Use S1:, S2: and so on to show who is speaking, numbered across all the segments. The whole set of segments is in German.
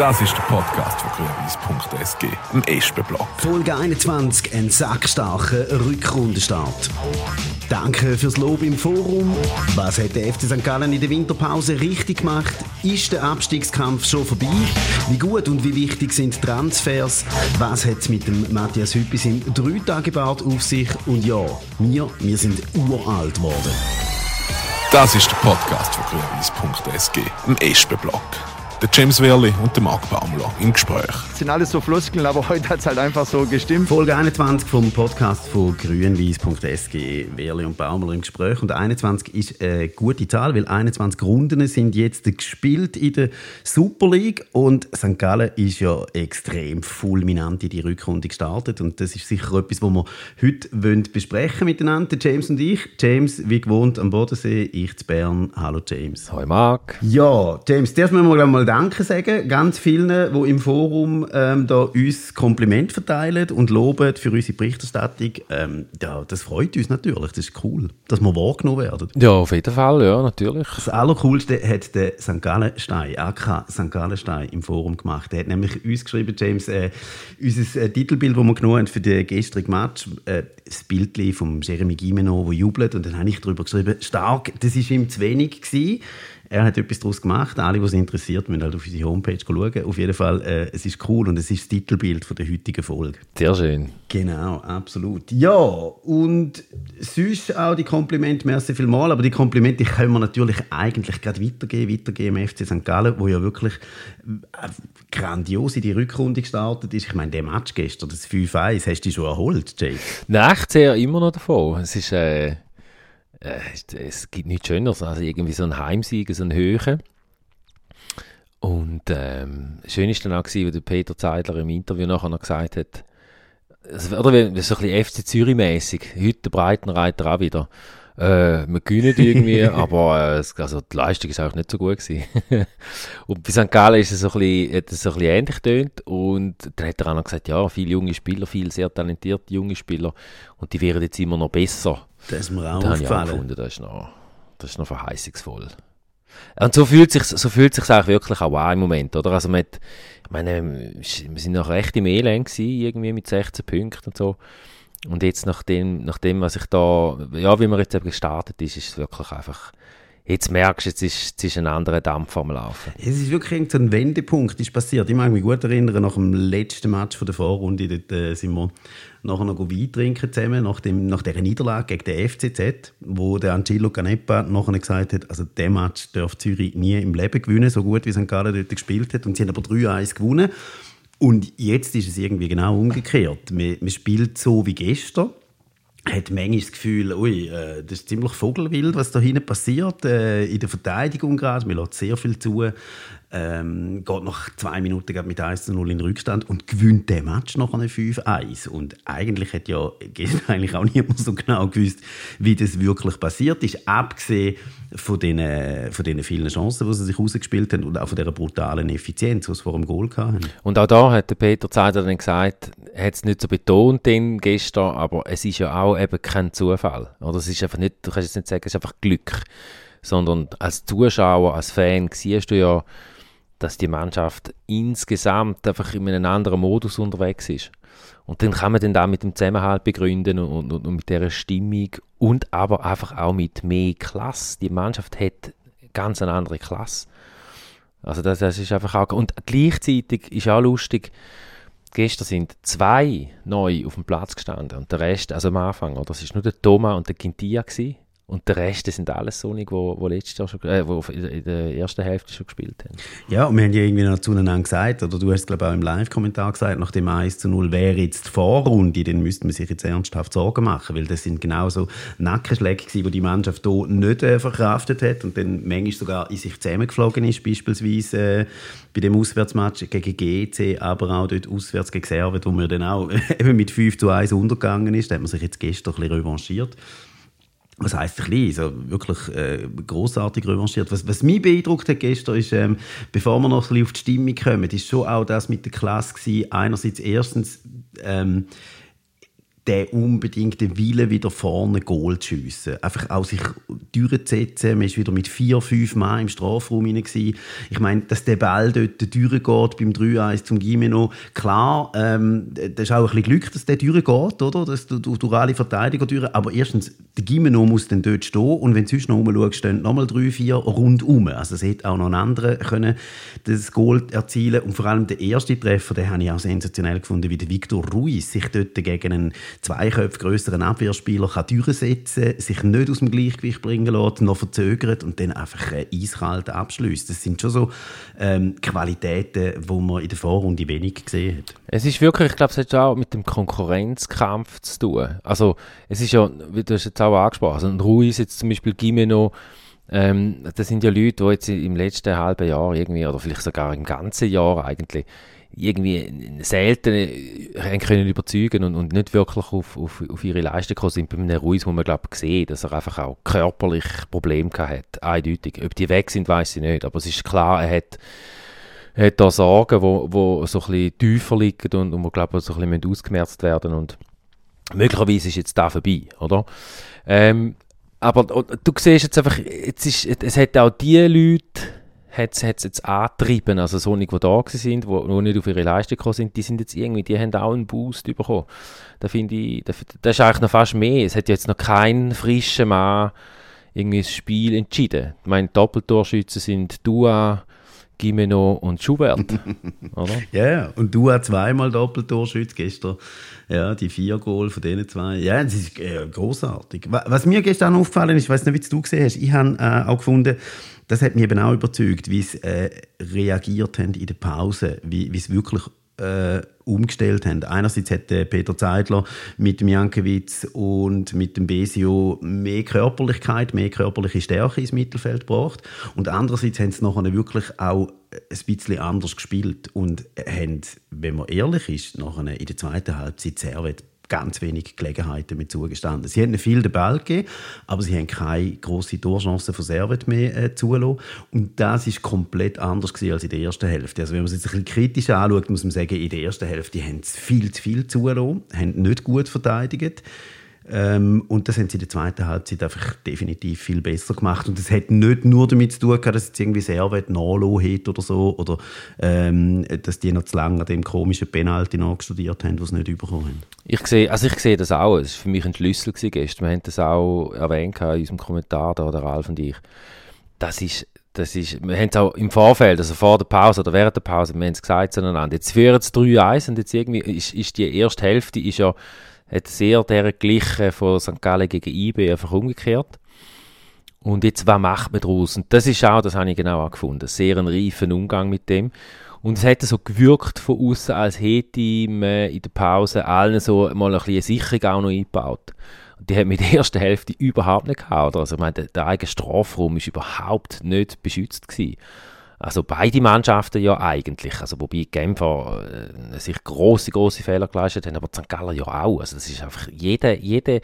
S1: Das ist der Podcast von grünwies.sg, im Espenblock.
S2: Folge 21, ein sackstarker Rückrundenstart. Danke fürs Lob im Forum. Was hat der FC St. Gallen in der Winterpause richtig gemacht? Ist der Abstiegskampf schon vorbei? Wie gut und wie wichtig sind Transfers? Was hat es mit dem Matthias Hüppis im Dreitagebad auf sich? Und ja, wir, wir sind uralt geworden.
S1: Das ist der Podcast von grünwies.sg, im Espenblock der James Werli und der Marc Baumler im Gespräch.
S3: Das sind alles so Floskeln, aber heute hat es halt einfach so gestimmt.
S2: Folge 21 vom Podcast von grünwies.sg, Werli und Baumler im Gespräch. Und 21 ist eine gute Zahl, weil 21 Runden sind jetzt gespielt in der Super League und St. Gallen ist ja extrem fulminant in die Rückrunde gestartet und das ist sicher etwas, was wir heute besprechen miteinander, James und ich. James, wie gewohnt am Bodensee, ich zu Bern. Hallo James.
S4: Hallo Marc.
S2: Ja, James, zuerst müssen wir mal Danke sagen, ganz vielen, die im Forum ähm, da uns Kompliment verteilen und loben für unsere Berichterstattung. Ähm, ja, das freut uns natürlich, das ist cool, dass wir wahrgenommen werden.
S4: Ja, auf jeden Fall, ja, natürlich.
S2: Das Allercoolste hat der St. Gallenstein, AK St. Gallenstein, im Forum gemacht. Er hat nämlich uns geschrieben, James, äh, unser äh, Titelbild, das wir genommen haben für den gestrigen Match, äh, das Bild von Jeremy Gimeno, der jubelt, und dann habe ich darüber geschrieben, stark, das war ihm zu wenig gewesen. Er hat etwas daraus gemacht. Alle, die es interessiert, müssen halt auf unsere Homepage schauen. Auf jeden Fall, äh, es ist cool und es ist das Titelbild von der heutigen Folge.
S4: Sehr schön.
S2: Genau, absolut. Ja, und sonst auch die Komplimente, merci vielmals, aber die Komplimente können wir natürlich eigentlich gerade weitergeben, weitergeben im FC St. Gallen, wo ja wirklich äh, grandios in die Rückrunde gestartet ist. Ich meine, der Match gestern, das 5-1, hast du dich schon erholt, Jake?
S4: Nein, ich sehe immer noch davon. Es ist... Äh äh, es gibt nichts Schöneres als irgendwie so ein Heimsieg, so ein Höhe. Und ähm, schön war dann auch, wie der Peter Zeidler im Interview nachher noch gesagt hat, oder wie, so ein bisschen FC Zürich-mäßig, heute der Breitenreiter auch wieder. Äh, wir gewinnen irgendwie, aber äh, also die Leistung ist auch nicht so gut gewesen. und bei St. Gallen ist es so ein bisschen, hat es so ein bisschen ähnlich getönt und dann hat er auch noch gesagt, ja, viele junge Spieler, viele sehr talentierte junge Spieler und die werden jetzt immer noch besser.
S2: Das ist mir auch
S4: da aufgefallen. Ich auch gefunden, das ist noch, das ist noch verheißungsvoll. Und so fühlt sich so fühlt sich auch wirklich auch an im Moment, oder? Also mit, ich meine, wir sind noch recht im Elend gewesen, irgendwie mit 16 Punkten und so. Und jetzt nach dem, nach dem, was ich da, ja, wie man jetzt eben gestartet ist, ist es wirklich einfach, jetzt merkst du, jetzt ist, jetzt ist ein anderer Dampf am Laufen.
S2: Es ist wirklich ein Wendepunkt ist passiert. Ich mag mich gut erinnern, nach dem letzten Match von der Vorrunde, dort äh, sind wir nachher noch Wein trinken zusammen, nach, dem, nach dieser Niederlage gegen den FCZ, wo der Angelo Canepa nachher gesagt hat, also der Match darf Zürich nie im Leben gewinnen, so gut wie St. Gallen dort gespielt hat. Und sie haben aber 3-1 gewonnen. Und jetzt ist es irgendwie genau umgekehrt. Man, man spielt so wie gestern hat manchmal das Gefühl, ui, äh, das ist ziemlich vogelwild, was da hinten passiert. Äh, in der Verteidigung gerade, man lässt sehr viel zu ähm, geht nach zwei Minuten mit 1 zu 0 in Rückstand und gewinnt den Match noch eine 5-1. Und eigentlich hat ja eigentlich auch niemand so genau gewusst, wie das wirklich passiert ist, abgesehen von den, von den vielen Chancen, die sie sich rausgespielt haben und auch von dieser brutalen Effizienz, die sie vor dem Goal hatten.
S4: Und auch da hat der Peter Zeider dann gesagt, er hat es nicht so betont den gestern, aber es ist ja auch eben kein Zufall. Oder es ist einfach nicht, du kannst jetzt nicht sagen, es ist einfach Glück, sondern als Zuschauer, als Fan siehst du ja, dass die Mannschaft insgesamt einfach in einem anderen Modus unterwegs ist. Und dann kann man dann da mit dem Zusammenhalt begründen und, und, und mit der Stimmung und aber einfach auch mit mehr Klasse. Die Mannschaft hat ganz eine andere Klasse. Also das, das ist einfach auch... Und gleichzeitig ist auch lustig, gestern sind zwei neu auf dem Platz gestanden und der Rest, also am Anfang, oder? das ist nur der Thomas und der Quintia gewesen. Und der Rest sind alles so nicht, wo, wo letztes Jahr schon, äh, wo in der ersten Hälfte schon gespielt haben.
S2: Ja, und wir haben ja irgendwie noch zueinander gesagt, oder du hast es glaube auch im Live-Kommentar gesagt, nach dem 1 zu 0 wäre jetzt die Vorrunde, dann müsste man sich jetzt ernsthaft Sorgen machen, weil das sind genau so Nackenschläge gewesen, die die Mannschaft hier nicht äh, verkraftet hat und dann manchmal sogar in sich zusammengeflogen ist, beispielsweise äh, bei dem Auswärtsmatch gegen GC, aber auch dort auswärts gegen Servet, wo man dann auch eben mit 5 zu 1 untergegangen ist, da hat man sich jetzt gestern ein bisschen revanchiert was heißt ein bisschen, so wirklich äh, großartig revanchiert. Was, was mich beeindruckt hat gestern ist, ähm, bevor wir noch ein bisschen auf die Stimmung kommen, ist schon auch das mit der Klasse gewesen. Einerseits erstens ähm, der unbedingte Wille, wieder vorne Goal zu schiessen. Einfach auch sich durchzusetzen. Man war wieder mit vier, fünf Mann im Strafraum rein. Ich meine, dass der Ball dort durchgeht beim 3-1 zum Gimeno. Klar, ähm, das ist auch ein bisschen Glück, dass der durchgeht, oder? Dass du, du, durch alle Verteidiger durch. Aber erstens, der Gimeno muss dann dort stehen und wenn du sonst noch rumschaust, stehen nochmal drei, vier rundum. Also es hätte auch noch ein anderer können das Goal erzielen und vor allem der erste Treffer, den habe ich auch sensationell gefunden, wie der Victor Ruiz sich dort gegen einen zwei Köpfe größeren Abwehrspieler kann durchsetzen sich nicht aus dem Gleichgewicht bringen lässt, noch verzögert und dann einfach eiskalt abschließt. Das sind schon so ähm, Qualitäten, die man in der Vorrunde wenig gesehen hat.
S4: Es ist wirklich, ich glaube, es hat auch mit dem Konkurrenzkampf zu tun. Also es ist ja, wie du hast jetzt auch angesprochen, also Ruiz jetzt zum Beispiel Gimeno, ähm, das sind ja Leute, die jetzt im letzten halben Jahr irgendwie, oder vielleicht sogar im ganzen Jahr eigentlich, irgendwie selten äh, können überzeugen und, und nicht wirklich auf, auf, auf ihre Leistung gekommen sind. Bei einem Ruiz, wo man glaube gesehen, dass er einfach auch körperlich Probleme hat, eindeutig. Ob die weg sind, weiß ich nicht, aber es ist klar, er hat, hat da Sorgen, wo, wo so ein bisschen tiefer liegen und, und wo glaube so ein bisschen ausgemerzt werden und möglicherweise ist jetzt da vorbei, oder? Ähm, aber du siehst jetzt einfach, jetzt ist, es hat auch die Leute hat es jetzt angetrieben. Also solche, die da sind, die, die nicht auf ihre Leistung gekommen sind, die sind jetzt irgendwie, die haben auch einen Boost bekommen. Da finde ich, das, das ist eigentlich noch fast mehr. Es hat jetzt noch kein frischer Mann irgendwie das Spiel entschieden. Ich meine, Doppeltorschützen sind Dua, Gimeno und Schubert.
S2: oder? Ja, yeah, und du hast zweimal Doppeltorschütze gestern. Ja, die vier Goal von denen zwei. Ja, das ist äh, großartig. Was mir gestern aufgefallen ist, ich weiß nicht, wie du gesehen hast, ich habe äh, auch gefunden, das hat mich eben auch überzeugt, wie sie äh, reagiert haben in der Pause, wie, wie sie wirklich äh, umgestellt haben. Einerseits hat äh, Peter Zeidler mit dem Jankiewicz und mit dem Besio mehr Körperlichkeit, mehr körperliche Stärke ins Mittelfeld gebracht und andererseits haben sie nachher wirklich auch ein bisschen anders gespielt und haben, wenn man ehrlich ist, nachher in der zweiten Halbzeit Servet ganz wenig Gelegenheiten mit zugestanden. Sie haben viel den Ball gegeben, aber sie haben keine grosse Torchancen von Servet mehr äh, zulassen. Und das ist komplett anders als in der ersten Hälfte. Also wenn man es jetzt ein bisschen kritisch anschaut, muss man sagen, in der ersten Hälfte haben sie viel zu viel zulassen, haben nicht gut verteidigt. Ähm, und das haben sie in der zweiten Halbzeit einfach definitiv viel besser gemacht. Und das hat nicht nur damit zu tun gehabt, dass jetzt irgendwie Servet nachgelassen hat oder so, oder ähm, dass die noch zu lange an dem komischen Penalty nachstudiert haben, was sie nicht bekommen haben.
S4: Ich sehe, also ich sehe das auch. Es war für mich ein Schlüssel gestern. Wir haben das auch erwähnt in unserem Kommentar, da, der Ralf und ich. Das ist das ist, wir haben es auch im Vorfeld, also vor der Pause oder während der Pause, wir haben es gesagt zueinander, jetzt führen es 3-1 und jetzt irgendwie ist, ist die erste Hälfte ist ja hat sehr der gleichen von St. Gallen gegen IB einfach umgekehrt. Und jetzt, was macht man daraus? Und das ist auch, das habe ich genau auch gefunden, sehr ein reifen Umgang mit dem. Und es hat so gewirkt von außen, als hätte man in der Pause allen so mal ein bisschen eine Sicherung auch noch eingebaut. Und die hat mit der ersten Hälfte überhaupt nicht gehabt. Also ich meine, der, der eigene Strafraum ist überhaupt nicht beschützt gewesen. Also beide Mannschaften ja eigentlich. Also wobei Genfer äh, sich große große Fehler geleistet haben, aber St. Galler ja auch. Also das ist einfach jeder, jeder,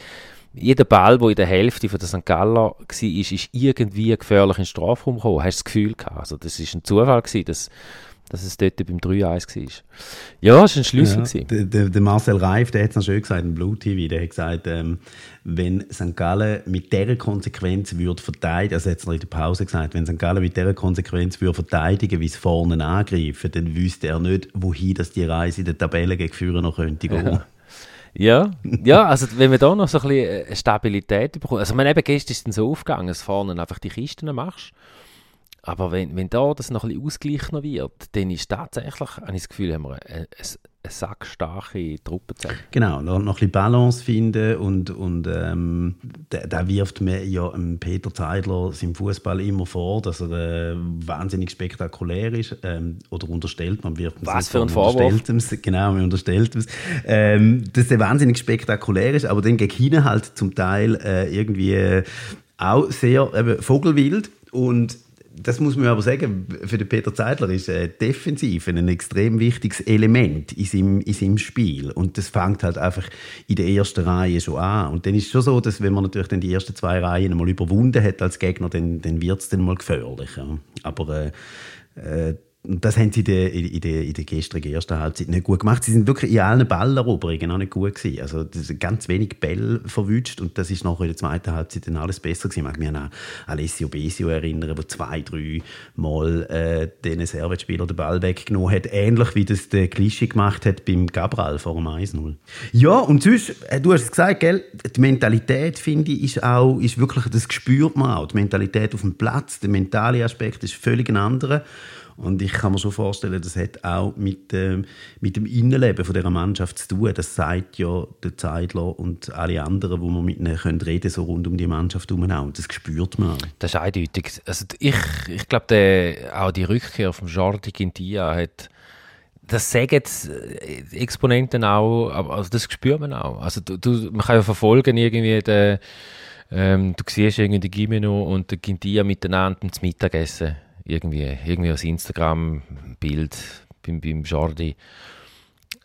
S4: jeder Ball, der in der Hälfte von der St. Galler war, ist, ist irgendwie gefährlich in den Strafraum gekommen. Hast du das Gefühl gehabt? Also das ist ein Zufall gewesen, dass dass es dort beim 3-1 war. Ja, es war ein Schlüssel. Ja,
S2: der, der, der, Marcel Reif, der hat es noch schön gesagt im Blue TV, der hat gesagt, ähm, wenn St. Gallen mit dieser Konsequenz würde verteidigen, also hat es noch in der Pause gesagt, wenn St. Gallen mit dieser Konsequenz würde verteidigen, wie es vorne angreifen, dann wüsste er nicht, wohin das die Reise in der Tabelle gegen Führer noch könnte gehen.
S4: Ja. Ja, ja, also wenn wir da noch so ein bisschen äh, Stabilität bekommen, also man eben gestern ist es so aufgegangen, dass vorne einfach die Kisten machst aber wenn, wenn da das noch ein bisschen ausgeglichen wird, dann ist tatsächlich, habe ich das Gefühl, haben wir eine, eine, eine sackstarke Truppe zusammen.
S2: Genau, noch, noch ein bisschen Balance finden und, und ähm, da, da, wirft mir ja Peter Zeidler seinem Fußball immer vor, dass er äh, wahnsinnig spektakulär ist ähm, oder unterstellt, man wirft
S4: Was für ein Vorwurf.
S2: Genau, man unterstellt es, ähm, dass er wahnsinnig spektakulär ist, aber dann gegen hinten halt zum Teil äh, irgendwie äh, auch sehr äh, vogelwild und das muss man aber sagen, für den Peter Zeidler ist äh, defensiv ein extrem wichtiges Element in seinem, in seinem Spiel. Und das fängt halt einfach in der ersten Reihe schon an. Und dann ist es schon so, dass wenn man natürlich dann die ersten zwei Reihen einmal überwunden hat als Gegner, dann, dann wird es dann mal gefährlich. Ja. Aber äh, äh, das haben sie in der, in der, in der gestrigen ersten Halbzeit nicht gut gemacht. Sie sind wirklich in allen Balleroberungen auch nicht gut gewesen. Also ganz wenig Bälle verwünscht und das ist nachher in der zweiten Halbzeit dann alles besser gewesen. Ich mag mich an Alessio Besio erinnern, der zwei, drei Mal äh, den Servetspieler den Ball weggenommen hat, ähnlich wie das der Klischee gemacht hat beim Gabral vor dem 1-0. Ja, und sonst, äh, du hast es gesagt, gell, die Mentalität, finde ich, ist auch, ist wirklich, das spürt man auch, die Mentalität auf dem Platz, der mentale Aspekt ist völlig ein anderer. Und ich kann mir schon vorstellen, das hat auch mit, äh, mit dem Innenleben von dieser Mannschaft zu tun. Das sagt ja der Zeidler und alle anderen, wo man mit ihnen können reden so rund um die Mannschaft herum. Und das spürt man.
S4: Das ist eindeutig. Also ich ich glaube, auch die Rückkehr vom Jordi Gintia hat das sagen äh, Exponenten auch, also das spürt man auch. Also du, du, man kann ja verfolgen irgendwie den, ähm, du siehst irgendwie Gimeno und den Gintia miteinander zum Mittagessen irgendwie, irgendwie als Instagram-Bild beim, beim Jordi.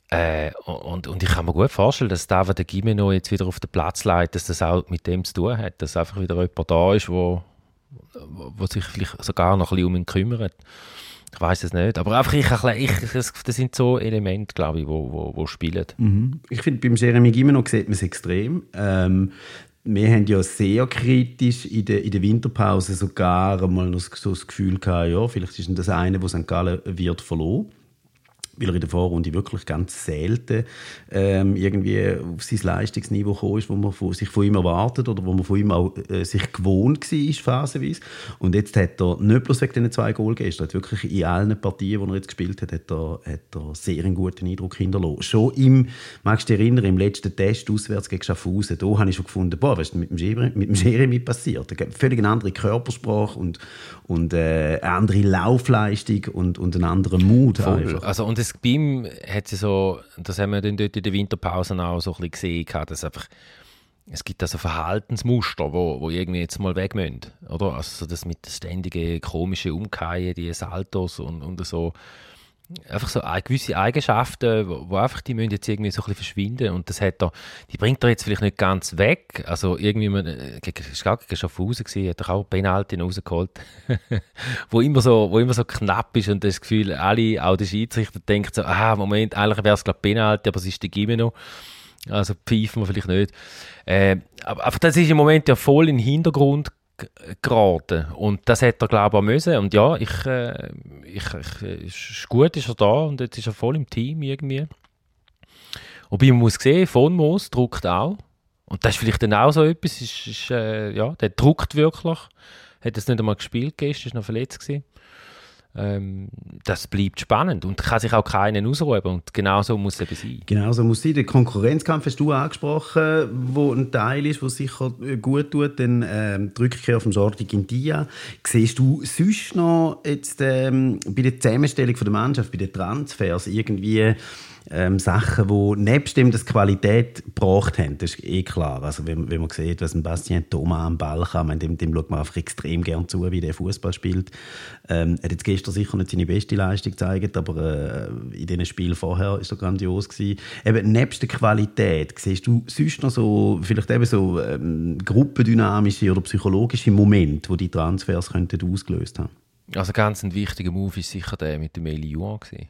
S4: Äh, und, und ich kann mir gut vorstellen, dass David de Gimeno jetzt wieder auf den Platz leitet, dass das auch mit dem zu tun hat, dass einfach wieder jemand da ist, wo, wo sich vielleicht sogar noch ein bisschen um ihn kümmert. Ich weiß es nicht, aber einfach ich, ich, das sind so Elemente, glaube ich, wo, wo, wo spielen.
S2: Mhm. Ich finde, beim Jeremy Gimeno sieht man es extrem. Ähm, wir haben ja sehr kritisch in der, in der Winterpause sogar mal noch so das Gefühl gehabt, ja, vielleicht ist das eine, wo St. Gallen wird verloren weil er in der Vorrunde wirklich ganz selten ähm, irgendwie auf sein Leistungsniveau gekommen ist, wo man von, sich von ihm erwartet oder wo man von ihm auch äh, sich gewohnt war, phasenweise. Und jetzt hat er nicht bloß wegen diesen zwei Goal gestern, hat wirklich in allen Partien, die er jetzt gespielt hat, hat er, hat er sehr einen guten Eindruck hinterlassen. Schon im, magst du dich erinnern, im letzten Test auswärts gegen Schaffhausen, da habe ich schon gefunden, boah, was ist mit dem Jeremy, mit dem Jeremy passiert? Völlig eine andere Körpersprache und, und äh, eine andere Laufleistung und, und einen anderen Mut.
S4: Also, und es, bei hat sie so, das haben wir dann dort in der Winterpause auch so ein bisschen gesehen, dass einfach, es gibt also Verhaltensmuster, wo, wo irgendwie jetzt mal weg müssen, oder? Also das mit ständigen komischen Umkehren, die Saltos und, und so einfach so gewisse Eigenschaften, wo, wo, einfach die müssen jetzt irgendwie so ein bisschen verschwinden. Und das hat er, die bringt er jetzt vielleicht nicht ganz weg, also irgendwie, man, äh, gegen, gegen Schaffhausen gewesen, hat er auch Penalty rausgeholt, wo immer so, wo immer so knapp ist und das Gefühl, alle, auch der Schiedsrichter denkt so, ah, Moment, eigentlich wäre es glaube Penalty, aber es ist die Gimeno, also pfeifen wir vielleicht nicht. Äh, aber, aber das ist im Moment ja voll den Hintergrund geraten. Und das hat er, glaube ich, auch müssen. Und ja, ich, äh, ich, ich, ist gut ist er da und jetzt ist er voll im Team irgendwie. Wobei man muss sehen, von Moos druckt auch. Und das ist vielleicht dann auch so etwas, ist, ist, äh, ja, der druckt wirklich. Hat es nicht einmal gespielt gestern, ist noch verletzt gewesen ähm, das bleibt spannend und kann sich auch keinen ausruhen und genau so muss es eben sein.
S2: Genau so muss es sein. Der Konkurrenzkampf hast du angesprochen, wo ein Teil ist, der sicher gut tut, dann ähm, die Rückkehr vom Jordi Gindia. Siehst du sonst noch jetzt ähm, bei der Zusammenstellung der Mannschaft, bei den Transfers irgendwie ähm, Sachen, die nebst dem das Qualität gebracht haben. Das ist eh klar. Also wenn, wenn man sieht, was ein Bastien Thomas am Ball kann, man, dem, dem schaut man einfach extrem gern zu, wie der Fußball spielt. Ähm, er hat jetzt gestern sicher nicht seine beste Leistung gezeigt, aber äh, in den Spielen vorher ist er grandios gewesen. Eben nebst der Qualität siehst du sonst noch so vielleicht eben so ähm, gruppendynamische oder psychologische Momente, wo die Transfers könnten ausgelöst haben.
S4: Also ganz ein wichtiger Move ist sicher der mit dem Eli Juan gewesen.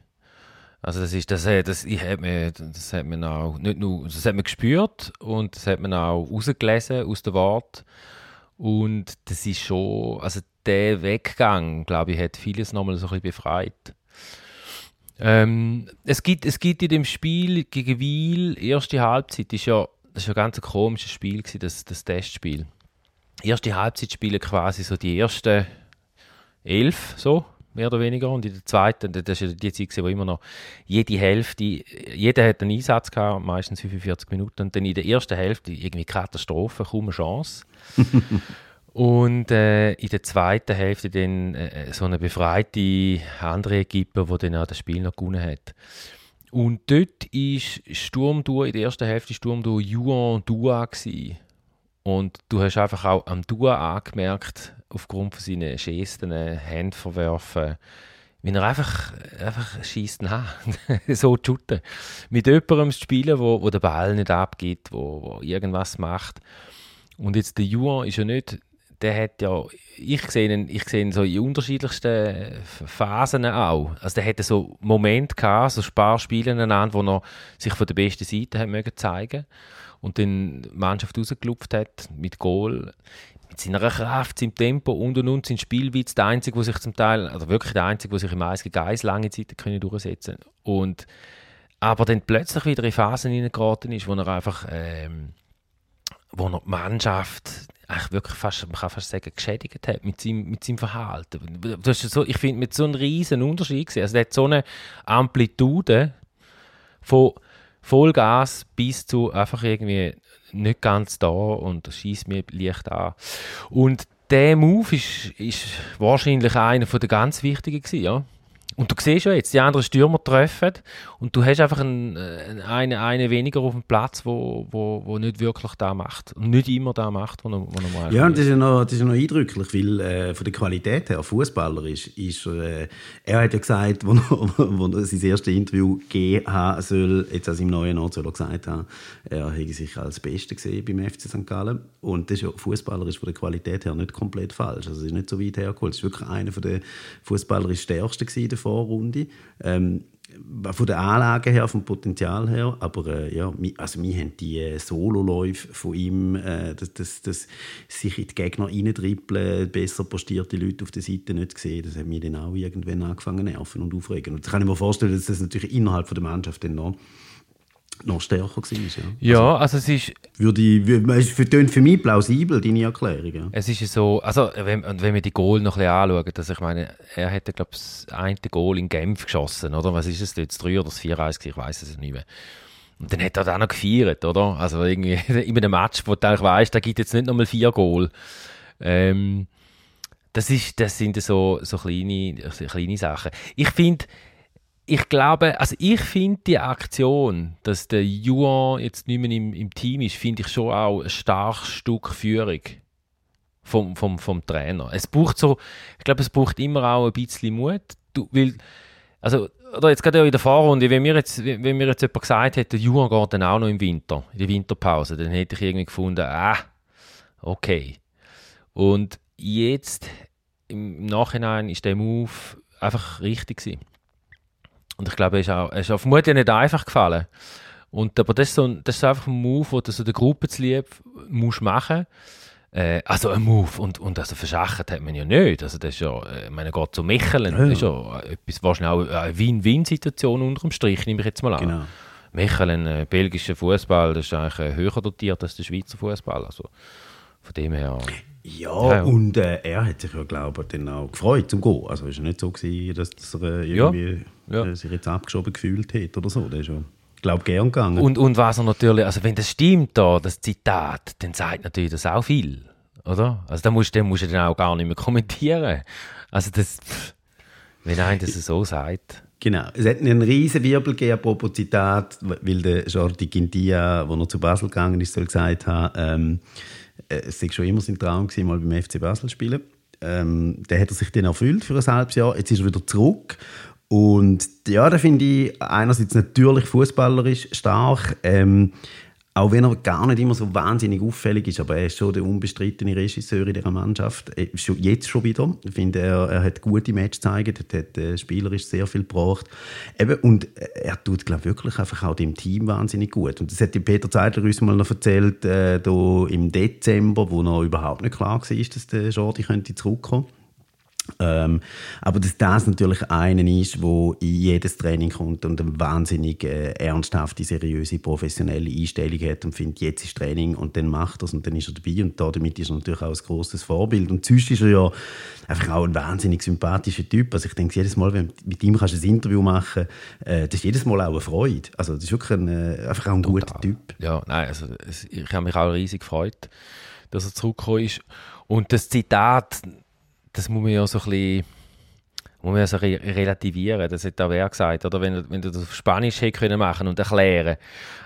S4: Also das ist, das, das, ich hat mir, das hat man auch nicht nur, das hat man gespürt und das hat man auch rausgelesen aus der Wort und das ist schon, also der Weggang, glaube ich, hat vieles nochmal so ein bisschen befreit. Ähm, es, gibt, es gibt in dem Spiel gegen Wiel, erste Halbzeit, ist ja, das ist ja ein ganz komisches Spiel gewesen, das, das Testspiel. Erste Halbzeit spielen quasi so die ersten elf, so, mehr oder weniger. Und in der zweiten, das ist die Zeit, wo immer noch jede Hälfte, jeder hat einen Einsatz gehabt, meistens 45 Minuten. Und dann in der ersten Hälfte irgendwie Katastrophe, kaum eine Chance. und äh, in der zweiten Hälfte dann äh, so eine befreite andere Equipe, die dann auch das Spiel noch gewonnen hat. Und dort ist Sturmdur, in der ersten Hälfte Sturmdur Juan Dua gewesen. Und du hast einfach auch am Dua angemerkt, aufgrund von seinen Gesten, Handverwerfen, wie er einfach, einfach schießt nach, so zu shooten. Mit jemandem zu spielen, wo, wo der Ball nicht abgibt, wo, wo irgendwas macht. Und jetzt der Juan ist ja nicht der hat ja, ich sehe ihn, ich sehe ihn so in unterschiedlichsten Phasen auch. Also der hatte so Momente gehabt, so Sparspiele aneinander, wo er sich von der besten Seite hat mögen zeigen und dann die Mannschaft rausgelupft hat mit Goal mit seiner Kraft, seinem Tempo und und und, sein Spielwitz, der Einzige, der sich zum Teil, also wirklich der Einzige, der sich im Eis Eis lange Zeit können durchsetzen und aber dann plötzlich wieder in Phasen hineingeraten ist, wo er einfach ähm, wo er die Mannschaft wirklich fast, man kann fast sagen, geschädigt hat mit seinem, mit seinem Verhalten. Das ist so, ich finde, mit so einem riesen Unterschied gesehen. Also, der hat so eine Amplitude von Vollgas bis zu einfach irgendwie nicht ganz da und schießt mir leicht an. Und der Move ist, ist wahrscheinlich einer der ganz wichtigen gewesen, ja. Und du siehst ja jetzt, die anderen Stürmer treffen und du hast einfach einen, äh, einen, einen weniger auf dem Platz, wo, wo, wo nicht wirklich da macht. Und nicht immer da macht, wo er, wo er
S2: mal Ja, und das ist ja noch, das ist noch eindrücklich, weil äh, von der Qualität her, Fußballer ist, ist äh, er hat ja gesagt, wo er, wo er sein erstes Interview gegeben haben soll, jetzt an seinem neuen Ort soll er gesagt haben, er hätte sich als Beste gesehen beim FC St. Gallen. Und das ist ja, Fußballer ist von der Qualität her nicht komplett falsch. Also es ist nicht so weit hergeholt. Es ist wirklich einer der Fußballer stärksten gewesen Vorrunde. Ähm, von der Anlage her, vom Potenzial her, aber äh, ja, also wir haben die äh, Sololäufe von ihm, äh, das, das, das sich in die Gegner reintrippeln, besser postierte Leute auf der Seite nicht gesehen, das hat mich dann auch irgendwann angefangen nerven und aufregen. Und das kann ich mir vorstellen, dass das natürlich innerhalb von der Mannschaft dann noch noch stärker war. Ja,
S4: ja also, also, es ist...
S2: Würde es für, für mich plausibel, deine Erklärung. Ja.
S4: Es ist so, also wenn, wenn wir die Goal noch ein bisschen anschauen, also ich meine, er hätte, glaube ich, das eine Goal in Genf geschossen, oder? Was ist es jetzt, 3 oder das 4 1 ich weiß es nicht mehr. Und dann hat er auch noch gefeiert, oder? Also irgendwie in einem Match, wo du eigentlich weißt, da gibt jetzt nicht nochmal vier Goal. Ähm, das, ist, das sind so, so kleine, kleine Sachen. Ich finde, ich glaube, also ich finde die Aktion, dass der Juan jetzt nicht mehr im, im Team ist, finde ich schon auch ein starkes Stück Führung vom, vom, vom Trainer. Es braucht so, ich glaube, es braucht immer auch ein bisschen Mut, du, weil, also, oder jetzt gerade in der Fahrrunde, wenn mir jetzt, wenn mir jetzt jemand gesagt hätte, Juan geht dann auch noch im Winter, in die Winterpause, dann hätte ich irgendwie gefunden, ah, okay. Und jetzt, im Nachhinein, ist der Move einfach richtig gewesen. Und ich glaube, er ist auch, er ist auch vermutlich nicht einfach gefallen. Und, aber das ist, so, das ist einfach ein Move, den du so der Gruppe zu lieb musst machen äh, also ein Move. Und, und also verschachert hat man ja nicht. Also das ist ja, äh, ich meine, geht zu Mechelen. Ja. Das ist ja etwas, wahrscheinlich auch eine Win-Win-Situation unter dem Strich, nehme ich jetzt mal an. Genau. Mechelen, äh, belgischer Fußball, das ist eigentlich äh, höher dotiert als der Schweizer Fußball. Also von dem her.
S2: Ja, ja, und äh, er hat sich ja, glaube ich, dann auch gefreut zum Gehen. Also es war nicht so, gewesen, dass, dass er irgendwie ja, ja. Äh, sich jetzt abgeschoben gefühlt hat oder so. Das ist schon, glaube gern gegangen.
S4: Und, und was er natürlich, also wenn das stimmt, da, das Zitat, dann sagt natürlich das auch viel, oder? Also da musst, dann musst du dann auch gar nicht mehr kommentieren. Also das, wenn einer das so sagt.
S2: Genau. Es hat einen riesen Wirbel gegeben, apropos Zitat, weil der Jordi Gindia, als er zu Basel gegangen ist, soll gesagt haben, ähm, äh, es war schon immer sein Traum, gewesen, mal beim FC Basel zu spielen. Ähm, der hat er sich dann erfüllt für ein halbes Jahr. Jetzt ist er wieder zurück. Und ja, da finde ich einerseits natürlich fußballerisch stark. Ähm, auch wenn er gar nicht immer so wahnsinnig auffällig ist, aber er ist schon der unbestrittene Regisseur in dieser Mannschaft. Jetzt schon wieder. Ich finde, er, er hat gute Matches gezeigt, er hat äh, spielerisch sehr viel gebracht. Eben, und er tut, glaube wirklich einfach auch dem Team wahnsinnig gut. Und das hat Peter Zeidler uns mal noch erzählt, äh, im Dezember, wo noch überhaupt nicht klar war, dass der Jordi könnte zurückkommen könnte. Ähm, aber dass das natürlich einer ist, wo in jedes Training kommt und eine wahnsinnig äh, ernsthafte, seriöse, professionelle Einstellung hat und findet, jetzt ist Training und dann macht er es und dann ist er dabei und damit ist er natürlich auch ein grosses Vorbild. Und sonst ist er ja einfach auch ein wahnsinnig sympathischer Typ. Also ich denke, jedes Mal, wenn du mit ihm kannst ein Interview machen äh, das ist jedes Mal auch eine Freude. Also das ist wirklich ein, äh, einfach auch ein Total. guter Typ.
S4: Ja, nein, also ich habe mich auch riesig gefreut, dass er zurückgekommen ist. Und das Zitat das muss man ja so ein bisschen muss man ja so re relativieren. Das hat auch wer gesagt, oder? Wenn, wenn du das auf Spanisch hätte können machen und erklären.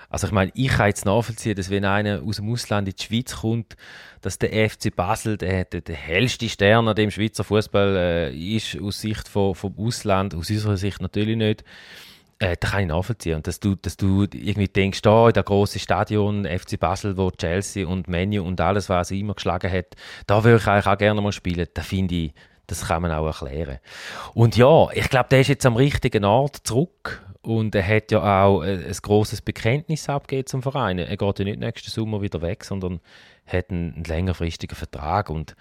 S4: Also ich meine, ich kann jetzt nachvollziehen, dass wenn einer aus dem Ausland in die Schweiz kommt, dass der FC Basel der, der, der hellste Stern an dem Schweizer Fußball äh, ist, aus Sicht von, vom Ausland, aus unserer Sicht natürlich nicht. Äh, das kann ich nachvollziehen. Und dass du, dass du irgendwie denkst, da in der grossen Stadion FC Basel, wo Chelsea und Menu und alles, was er immer geschlagen hat, da würde ich eigentlich auch gerne mal spielen. Da finde ich, das kann man auch erklären. Und ja, ich glaube, der ist jetzt am richtigen Ort zurück. Und er hat ja auch ein, ein grosses Bekenntnis abgegeben zum Verein. Er geht ja nicht nächsten Sommer wieder weg, sondern hat einen, einen längerfristigen Vertrag. Und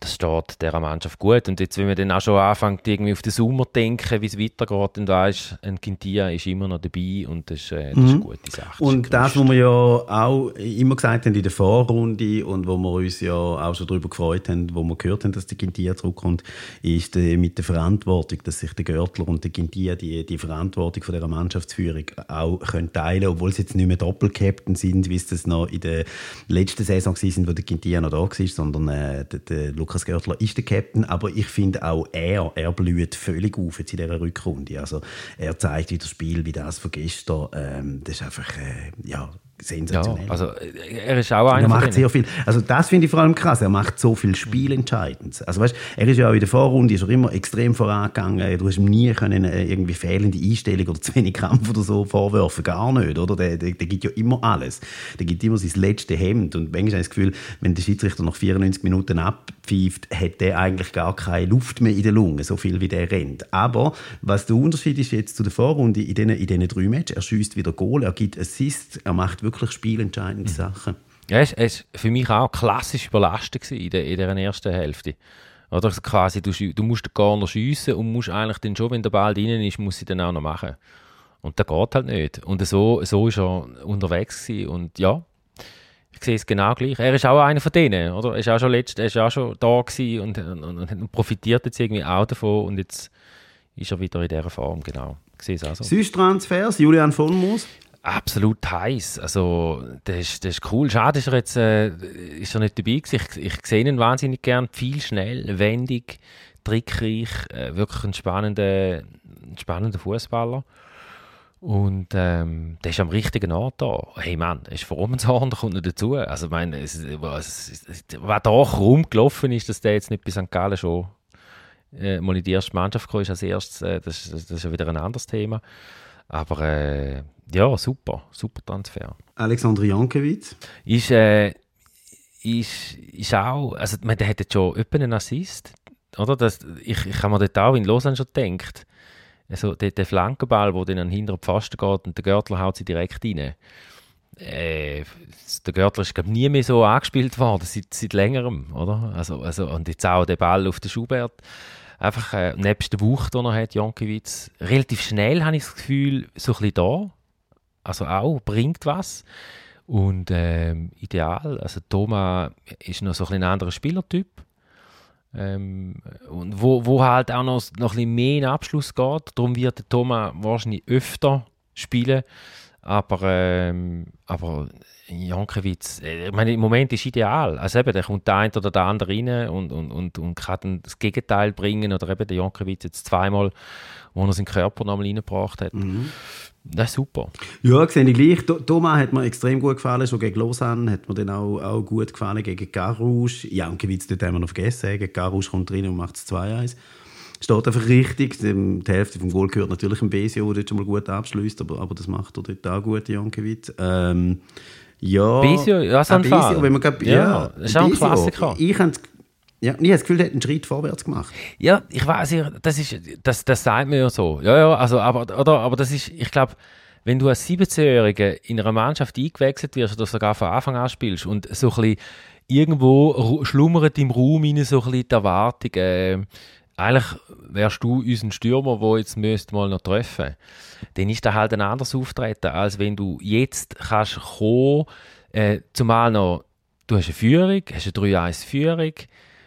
S4: das steht dieser Mannschaft gut. Und jetzt, wenn man dann auch schon anfängt, irgendwie auf den Sommer zu denken, wie es weitergeht, dann weißt ein Quintia ist immer noch dabei und das, äh, das mhm. ist eine gute Sache.
S2: Und das, was wir ja auch immer gesagt haben in der Vorrunde und wo wir uns ja auch schon darüber gefreut haben, wo wir gehört haben, dass der Quintia zurückkommt, ist die, mit der Verantwortung, dass sich der Görtler und der Quintia die, die Verantwortung von dieser Mannschaftsführung auch können teilen können, obwohl sie jetzt nicht mehr Doppelcaptain sind, wie es das noch in der letzten Saison war, wo der Quintia noch da war, sondern äh, der, der Lukas Görtler ist der Captain, aber ich finde auch er, er blüht völlig auf jetzt in dieser Rückrunde. Also er zeigt wieder das Spiel wie das von gestern. Ähm, das ist einfach, äh, ja, sensationell.
S4: Ja, also er ist auch einer
S2: er macht sehr viel. Also das finde ich vor allem krass. Er macht so viel spielentscheidend. Also weißt, er ist ja auch in der Vorrunde ist er immer extrem vorangegangen. Du hast ihm nie können äh, irgendwie fehlende Einstellung oder zu wenig Kampf oder so vorwerfen, gar nicht, oder? Der, der, der gibt ja immer alles. Der gibt immer sein letztes Hemd und manchmal habe ich das Gefühl, wenn der Schiedsrichter nach 94 Minuten abpfeift, hat der eigentlich gar keine Luft mehr in der Lunge, so viel wie der rennt. Aber was der Unterschied ist jetzt zu der Vorrunde in diesen, in diesen drei Matches, er schießt wieder Goal, er gibt Assists, er macht wirklich wirklich spielentscheidende mhm. Sachen.
S4: Ja, es war für mich auch klassisch überlastet in, der, in dieser ersten Hälfte. Oder also quasi, du, du musst den Corner schiessen und musst eigentlich dann schon, wenn der Ball drin ist, muss sie dann auch noch machen. Und das geht halt nicht. Und so, so ist er unterwegs gewesen. Und ja, ich sehe es genau gleich. Er ist auch einer von denen, oder? Er ist auch schon, letzt, er ist auch schon da gewesen und, und, und, und profitiert jetzt irgendwie auch davon. Und jetzt ist er wieder in dieser Form, genau. Ich sehe es auch so.
S2: Süßtransfers, Julian von Moos?
S4: Absolut heiß. Also, das ist, das ist cool. Schade, ist er jetzt äh, ist er nicht dabei gewesen. Ich, ich sehe ihn wahnsinnig gern. Viel schnell, wendig, trickreich, äh, wirklich ein spannender, spannender Fußballer. Und ähm, der ist am richtigen Ort da. Hey Mann, ist vor Romanshorn, da kommt noch dazu. Also, ich meine, es, es, es, was da rumgelaufen ist, dass der jetzt nicht bei St. Gallen schon äh, mal in die erste Mannschaft gekommen ist als erstes, äh, das, das, ist ja wieder ein anderes Thema. Aber äh, ja, super, super Transfer.
S2: Alexander Jankiewicz?
S4: Ist, äh, ist, ist auch, also man, der hat jetzt schon einen Assist, oder? Das, ich, ich habe mir dort auch in Lausanne schon gedacht, also der, der Flankenball, der dann an den hinteren Pfosten geht und der Görtler haut sie direkt rein. Äh, der Görtler ist glaube nie mehr so angespielt worden, seit, seit längerem, oder? Also, also, und jetzt auch der Ball auf den Schubert einfach äh, nebst der Wucht, die er hat, Jankiewicz, relativ schnell habe ich das Gefühl, so ein bisschen da. Also auch, bringt was. Und ähm, ideal, also Thomas ist noch so ein, ein anderer Spielertyp. Ähm, und wo, wo halt auch noch, noch ein bisschen mehr in Abschluss geht. Darum wird der Thomas wahrscheinlich öfter spielen. Aber, ähm, aber Jankiewicz, äh, ich meine, im Moment ist ideal. Also eben, der kommt der eine oder der andere rein und, und, und, und kann das Gegenteil bringen. Oder eben der Jankiewicz jetzt zweimal, wo er seinen Körper nochmal reingebracht hat. Mhm. Das ist super.
S2: Ja, sehe ich gleich. Thomas hat mir extrem gut gefallen, schon gegen Lausanne hat mir dann auch, auch gut gefallen gegen Garouche. Jankiewicz, dort haben wir noch vergessen, gegen Garouche kommt rein und macht es 2-1 steht einfach richtig. Die Hälfte vom Goal gehört natürlich ein Besio, der dort schon mal gut abschließt, aber, aber das macht er dort auch gut, Jankiewicz. Ähm, ja,
S4: Besio, ja, so ein Fall.
S2: Wenn man grad, ja,
S4: ja, das ist auch ein Klassiker.
S2: Ich, ich ja, ich habe das Gefühl, der hat einen Schritt vorwärts gemacht.
S4: Ja, ich weiß, das, ist, das, das sagt mir ja so. Ja, ja, also, aber, oder, aber das ist, ich glaube, wenn du als 17-Jähriger in einer Mannschaft eingewechselt wirst oder sogar von Anfang an spielst und so ein bisschen irgendwo schlummert im Raum rein so ein bisschen die Erwartung, äh, eigentlich wärst du unser Stürmer, der jetzt müsste mal noch treffen dann ist das halt ein anderes Auftreten, als wenn du jetzt kannst kommen, äh, zumal noch, du hast eine Führung, hast eine 3-1-Führung,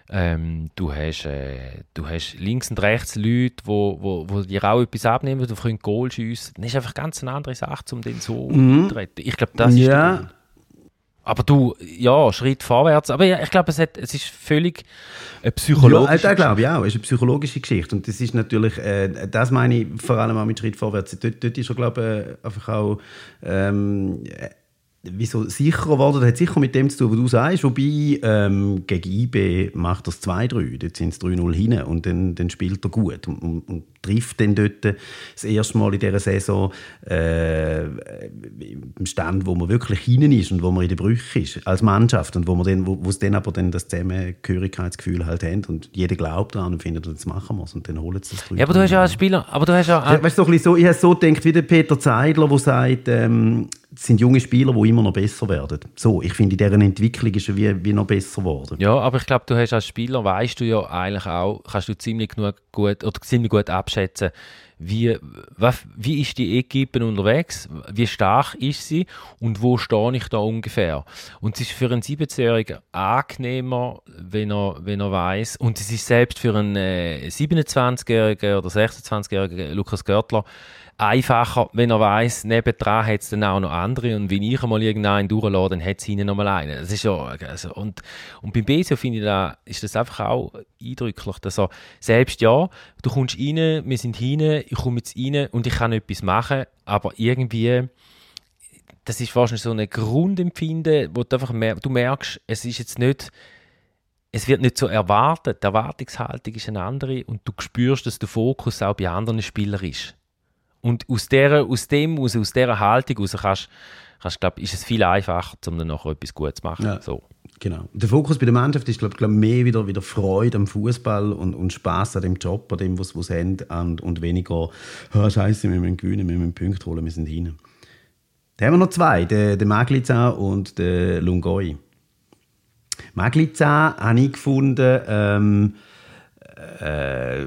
S4: ähm, du, hast, äh, du hast links und rechts Leute, wo, wo, wo dir auch etwas abnehmen, du können Goal schiessen. Das ist einfach ganz eine andere Sache, um den so mhm. auftreten. Ich glaube, das ja. ist aber du, ja, Schritt vorwärts. Aber ja, ich glaube, es, es ist völlig eine psychologische
S2: Ja, das glaube ich auch. Es ist eine psychologische Geschichte. Und das ist natürlich, äh, das meine ich vor allem auch mit Schritt vorwärts. Dort, dort ist er, glaube ich, einfach auch ähm, wieso sicherer geworden? Das hat sicher mit dem zu tun, was du sagst. Wobei ähm, gegen IB macht er es 2-3. Dort sind es 3-0 hin und dann, dann spielt er gut und, und, und, trifft dann dort das erste Mal in dieser Saison äh, im Stand, wo man wirklich hinein ist und wo man in der Brüche ist als Mannschaft und wo man dann, wo, wo es dann aber dann das Zusammengehörigkeitsgefühl halt haben und jeder glaubt daran und findet, das machen wir und dann holen sie das
S4: Ja, aber du hast ja als Spieler, aber du hast ja...
S2: ja weißt du, so, ich habe so gedacht, wie der Peter Zeidler, der sagt, ähm, es sind junge Spieler, die immer noch besser werden. So, ich finde, deren Entwicklung ist wie, wie noch besser geworden.
S4: Ja, aber ich glaube, du hast als Spieler, weißt du ja eigentlich auch, kannst du ziemlich gut, gut oder ziemlich gut abschätzen, wie, wie ist die Equipe unterwegs, wie stark ist sie und wo stehe ich da ungefähr. Und es ist für einen 17-Jährigen angenehmer, wenn er, wenn er weiß und es ist selbst für einen äh, 27-Jährigen oder 26-Jährigen Lukas Görtler einfacher, wenn er weiß, nebendran hat es dann auch noch andere und wenn ich einmal irgendeinen durchlasse, dann hat es hinten noch mal einen. Das ist ja, also, und, und beim Besio finde ich, da, ist das einfach auch eindrücklich, dass er selbst, ja, du kommst rein, wir sind hinten, ich komme jetzt rein und ich kann etwas machen, aber irgendwie das ist wahrscheinlich so ein Grundempfinden, wo du einfach mer du merkst, es ist jetzt nicht es wird nicht so erwartet, die Erwartungshaltung ist eine andere und du spürst, dass der Fokus auch bei anderen Spielern ist. Und aus, der, aus dem, aus, aus dieser Haltung heraus kannst, kannst, glaub, ist es viel einfacher, um dann nachher etwas Gutes zu machen. Ja, so.
S2: Genau. Der Fokus bei der Mannschaft ist, glaube glaub, mehr wieder, wieder Freude am Fußball und, und Spaß an dem Job, an dem, was sie haben, und, und weniger, oh, Scheiße, wir müssen gewinnen, wir müssen Punkte holen, wir sind hin. Da haben wir noch zwei, den, den Magliza und den Lungoi. Magliza habe ich gefunden, ähm, äh,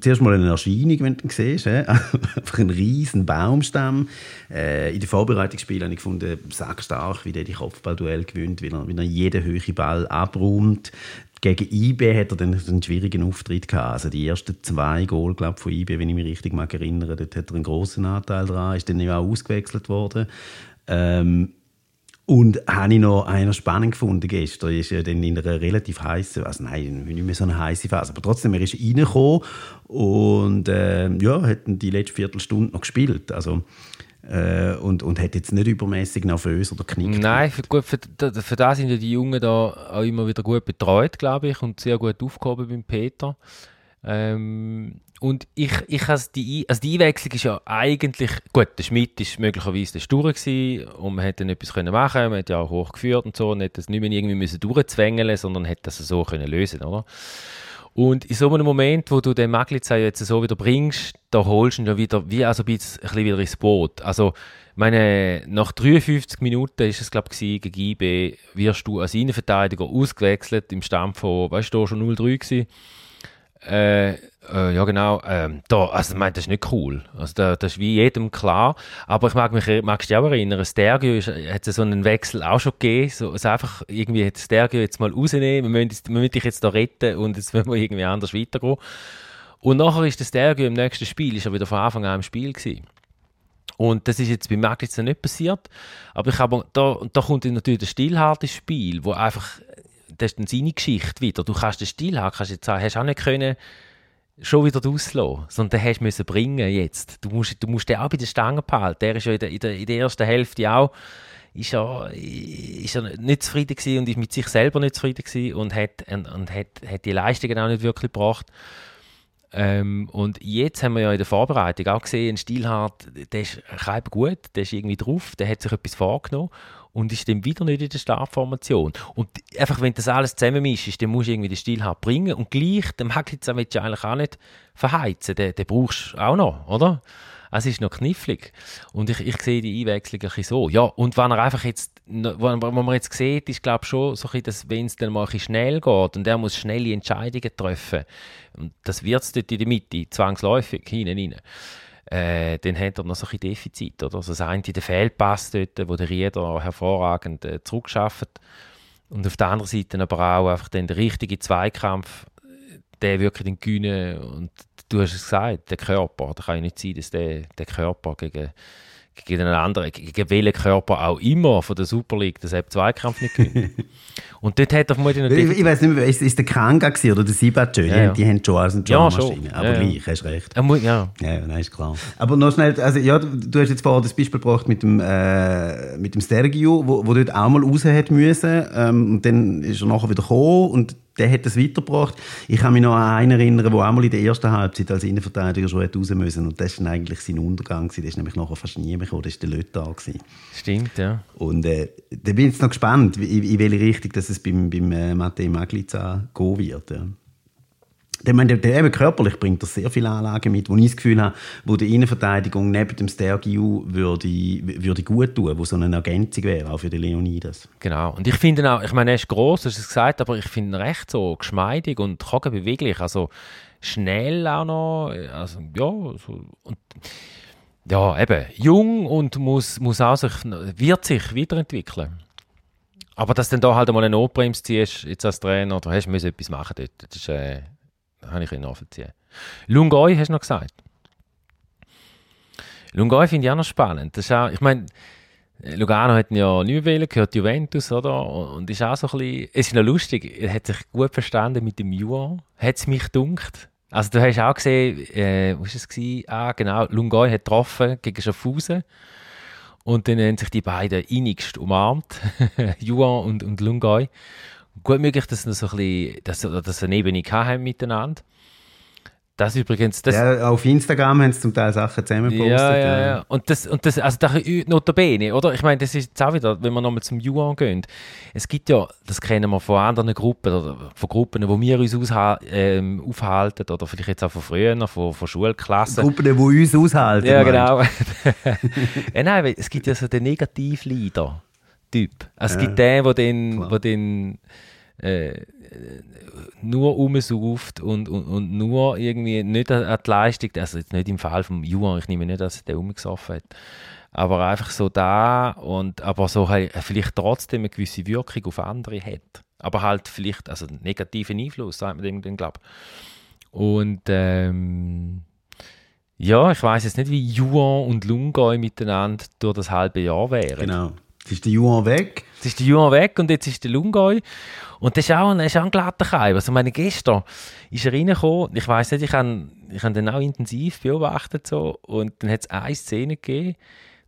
S2: zuerst mal eine Erscheinung, wenn du ihn siehst. Äh? Einfach ein riesen Baumstamm. Äh, in den Vorbereitungsspielen habe ich gefunden, stark, wie der die Kopfballduell gewinnt, wie er, wie er jeden höheren Ball abräumt. Gegen IB hat er dann einen schwierigen Auftritt gehabt. Also die ersten zwei Goal glaub, von IB, wenn ich mich richtig mag erinnere, dort hat er einen großen Anteil dran, ist dann auch ausgewechselt worden. Ähm, und habe ich noch einer spannend gefunden gestern. ist ja dann in einer relativ heißen, also nein, nicht mehr so eine heiße Phase, aber trotzdem, er ist reingekommen und äh, ja, hat die letzte Viertelstunde noch gespielt. Also, äh, und, und hat jetzt nicht übermäßig nervös oder knickt.
S4: Nein, für, gut, für, für das sind ja die Jungen da auch immer wieder gut betreut, glaube ich, und sehr gut aufgehoben beim Peter. Ähm, und ich, ich has die, also die Einwechslung ist ja eigentlich, gut, der Schmidt ist möglicherweise der und man hätte dann etwas können machen man hat ja auch hochgeführt und so und hätte das nicht mehr irgendwie müssen durchzwängeln sondern hätte das so können lösen, oder? Und in so einem Moment, wo du den Maglica jetzt so wieder bringst, da holst du ihn ja wieder, wie also ein bisschen, ein bisschen wieder ins Boot. Also, meine, nach 53 Minuten ist es, glaube ich, gegen IB, wirst du als Innenverteidiger ausgewechselt im Stand von, weißt du, da schon 0-3 gewesen äh, äh, ja genau, ähm, da, also ich meine, das ist nicht cool. Also da, das ist wie jedem klar. Aber ich mag mich, magst dich auch erinnern, Stergio ist, hat so einen Wechsel auch schon gegeben. So, also einfach irgendwie hat Stergio jetzt mal rausnehmen, wir müssen, wir müssen dich jetzt da retten und jetzt wollen wir irgendwie anders weitergehen. Und nachher ist der Stergio im nächsten Spiel, ist er wieder von Anfang an im Spiel gewesen. Und das ist jetzt bei Magnitz nicht passiert. Aber ich habe, da, da kommt natürlich das stillharte Spiel, wo einfach das ist dann seine Geschichte wieder. Du kannst den Stil haben, kannst jetzt sagen, hast auch nicht können schon wieder rauslassen, sondern den hast du bringen jetzt. Du musst, du musst den auch bei den Stangen behalten. Der ist ja in der, in der, in der ersten Hälfte auch ist er, ist er nicht zufrieden gewesen und ist mit sich selber nicht zufrieden gewesen und hat, und, und hat, hat die Leistungen auch nicht wirklich gebracht. Ähm, und jetzt haben wir ja in der Vorbereitung auch gesehen, Stilhart, der ist gut, der ist irgendwie drauf, der hat sich etwas vorgenommen und ist dann wieder nicht in der Startformation. Und einfach, wenn das alles zusammenmischt, dann musst du irgendwie den Stil halt bringen und gleich, den Maglitza willst du eigentlich auch nicht verheizen, den, den brauchst du auch noch, oder? Es ist noch knifflig. Und ich, ich sehe die Einwechslung ein bisschen so. Ja, und wenn er einfach jetzt, was man jetzt sieht, ist glaube ich schon so ein dass wenn es dann mal ein bisschen schnell geht und er muss schnelle Entscheidungen treffen, und das wird es dort in der Mitte, zwangsläufig, hinten rein äh, dann hat er noch so ein Defizit. Oder? Also das eine, der Fehlpass dort, wo der Rieder hervorragend äh, zurückschafft. Und auf der anderen Seite aber auch einfach dann der richtige Zweikampf, der wirklich den gewinnen. Und du hast es gesagt, der Körper. Da kann ja nicht sein, dass der, der Körper gegen, gegen einen anderen, gegen welchen Körper auch immer von der Super League den Sepp-Zweikampf nicht gewinnen. Und dort hat er vermutlich
S2: natürlich... Ich, ich weiß nicht mehr, ist, ist der Kanga oder der Sibatschö? Ja, ja. Die, die haben schon als eine
S4: ja, schon.
S2: Aber ja, gleich, hast recht.
S4: Ja, ja.
S2: ja, nein, ist klar. Aber noch schnell, also ja, du hast jetzt vorher das Beispiel gebracht mit dem, äh, mit dem Sergio, wo, wo dort auch mal raus hat müssen. Ähm, und dann ist er nachher wieder gekommen und der hat das weitergebracht. Ich kann mich noch an einen erinnern, der auch mal in der ersten Halbzeit als Innenverteidiger schon raus müssen. Und das war eigentlich sein Untergang. Der ist nämlich nachher fast nie mehr gekommen. Das war der Lötar.
S4: Stimmt, ja.
S2: Und äh, da bin ich jetzt noch gespannt, in, in welche Richtung dass es beim, beim äh, Matej Maglica gehen wird. Ja. Der, der, eben körperlich bringt er sehr viele Anlagen mit, wo ich das Gefühl habe, wo die Innenverteidigung neben dem Stergiu würde, würde gut tun, wo so eine Ergänzung wäre, auch für den Leonidas.
S4: Genau. Und ich finde auch, ich meine, er ist gross, hast du es gesagt, aber ich finde ihn recht so geschmeidig und beweglich, also schnell auch noch, also ja, so, und ja, eben, jung und muss, muss auch sich, wird sich weiterentwickeln. Aber dass du dann da halt einmal eine Notbremse ziehst, jetzt als Trainer, oder hast du etwas machen dort, das ist, äh, habe ich nachvollziehen. Lungoi hast du noch gesagt. Lungoi finde ich auch noch spannend. Das ist auch, ich meine, Lugano hat ja nicht mehr gehört Juventus, oder? Und ist auch so ein bisschen, es ist noch lustig, er hat sich gut verstanden mit dem Juan, hat es mich dunkt. Also du hast auch gesehen, äh, was war es? Ah, genau, Lungoi hat getroffen gegen Schaffhausen. Und dann haben sich die beiden innigst umarmt, Juan und, und Lungoi. Gut möglich, dass sie so ein bisschen, dass, dass eine Ebene haben miteinander. Das übrigens. Das
S2: ja, auf Instagram haben sie zum Teil Sachen zusammengepostet.
S4: Ja, ja, ja. Und das, und das, also da, notabene, oder? Ich meine, das ist jetzt auch wieder, wenn wir nochmal zum Yuan gehen. Es gibt ja, das kennen wir von anderen Gruppen, oder von Gruppen, wo wir uns ähm, aufhalten, oder vielleicht jetzt auch von früher, von, von Schulklassen.
S2: Gruppen, die uns aushalten.
S4: Ja, genau. ja, nein, es gibt ja so den Negativleader-Typ. Also es gibt den, der den, wo den äh, nur umsauft und, und, und nur irgendwie nicht an die Leistung, also jetzt nicht im Fall vom Juan, ich nehme nicht, dass er den umgesoffen hat, aber einfach so da und aber so halt vielleicht trotzdem eine gewisse Wirkung auf andere hat. Aber halt vielleicht, also einen negativen Einfluss, sagt man dem dann, glaube Und ähm, ja, ich weiß jetzt nicht, wie Juan und Lungoi miteinander durch das halbe Jahr wären.
S2: Genau. Jetzt ist der Juan weg.
S4: Jetzt ist der Juan weg und jetzt ist der Lungoi. Und das ist auch ein, ist auch ein glatter Keim. Also meine, gestern ist er reingekommen, ich weiß nicht, ich habe ich hab den auch intensiv beobachtet so, und dann hat es eine Szene gegeben,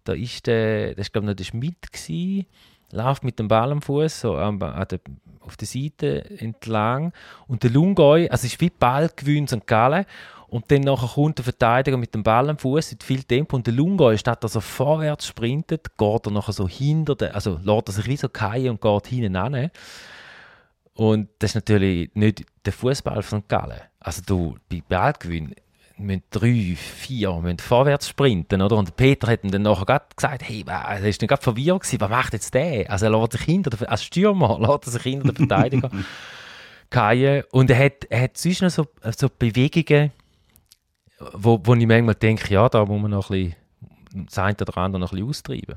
S4: da ist der, das war glaube ich noch der Schmidt gewesen, läuft mit dem Ball am Fuß so an, an der, auf der Seite entlang und der Lungoi, also ist wie Ballgewinn St. Gallen und dann nachher kommt der Verteidiger mit dem Ball am Fuß mit viel Tempo und der Lungoi, statt dass er vorwärts sprintet, geht er nachher so hinter den, also lässt er sich wie so fallen und geht hinten an und das ist natürlich nicht der Fußball von. Gallen. Also du, bei Ballgewinn müssen drei, vier müssen vorwärts sprinten, oder? Und Peter hat dann nachher gesagt, hey, er ist gerade verwirrt gewesen, was macht jetzt der? Also er lässt sich hinter, der, als Stürmer lässt er sich hinter den Verteidiger fallen. Und er hat, er hat sonst noch so, so Bewegungen, wo, wo ich manchmal denke, ja, da muss man noch ein bisschen, das eine oder andere noch ein bisschen austreiben.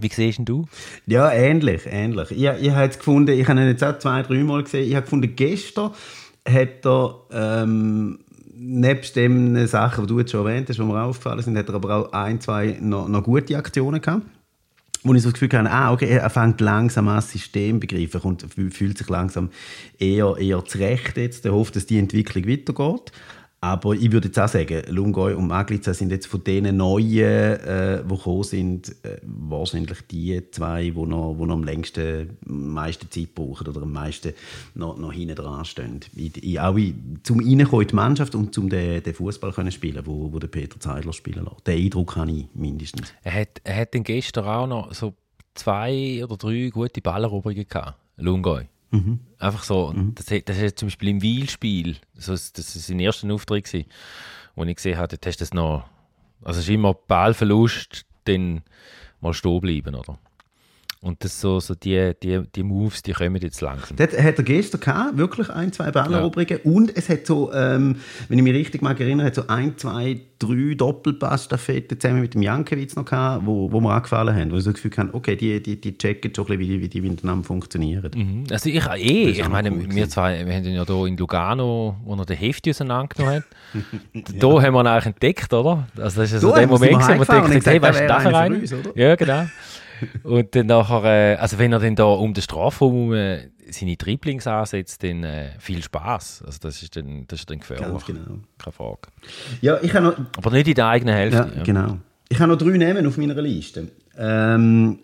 S4: Wie siehst du?
S2: Ja, ähnlich, ähnlich. Ich, ich habe jetzt gefunden, ich habe ihn jetzt auch zwei, drei Mal gesehen, ich habe gefunden, gestern hat er, ähm, nebst den Sachen, die du jetzt schon erwähnt hast, die mir aufgefallen sind, hat er aber auch ein, zwei noch, noch gute Aktionen gehabt wo ich so das Gefühl hatte, ah, okay, er fängt langsam an, das System begreifen und fühlt sich langsam eher, eher zurecht jetzt. Er hofft, dass die Entwicklung weitergeht. Aber ich würde jetzt auch sagen, Lungoi und Maglica sind jetzt von denen Neuen, äh, die gekommen sind, äh, wahrscheinlich die zwei, die noch, die noch am längsten, am meisten Zeit brauchen oder am meisten noch, noch hinten dran stehen. Ich, ich, auch zum Reinkommen in die Mannschaft und zum den, den Fußball können spielen, wo, wo der Peter Zeidler spielen lässt. Den Eindruck habe ich mindestens.
S4: Er hat, er hat gestern auch noch so zwei oder drei gute Balleroberungen gehabt, Lungoi. Mhm. Einfach so. Mhm. Das, das ist zum Beispiel im Wiel-Spiel, das, ist sein erster Auftritt, gewesen, wo ich gesehen habe, dort hast du das noch. Also es ist immer Ballverlust, dann mal stehen bleiben, oder? Und das so, so die, die, die Moves, die kommen jetzt langsam.
S2: Das hat er gestern gehabt, wirklich ein, zwei Balleroberungen. Ja. Und es hat so, ähm, wenn ich mich richtig mag erinnere, hat so ein, zwei, drei Doppelpass-Staffetten zusammen mit dem Jankiewicz noch gehabt, wo, wo mir angefallen haben. Wo ich so das Gefühl hatte, okay, die, die, die checken schon ein bisschen, wie, wie die miteinander funktionieren.
S4: Mhm. Also ich eh, ich meine, cool wir zwei, wir haben ja hier in Lugano, wo er den Hefti auseinandergenommen hat, ja. da haben wir ihn eigentlich entdeckt, oder? Also das ist also der Moment, wo wir denken, hey, weißt du, da rein? Ja, genau. Und dann nachher, äh, also wenn er dann da um den Strafraum äh, seine Dribblings ansetzt, dann äh, viel Spaß. Also das ist dann, das ist dann gefährlich. Genau. Keine Frage.
S2: Ja, ich noch,
S4: Aber nicht in der eigenen Hälfte.
S2: Ja, ja. genau. Ich habe noch drei Namen auf meiner Liste. Ähm,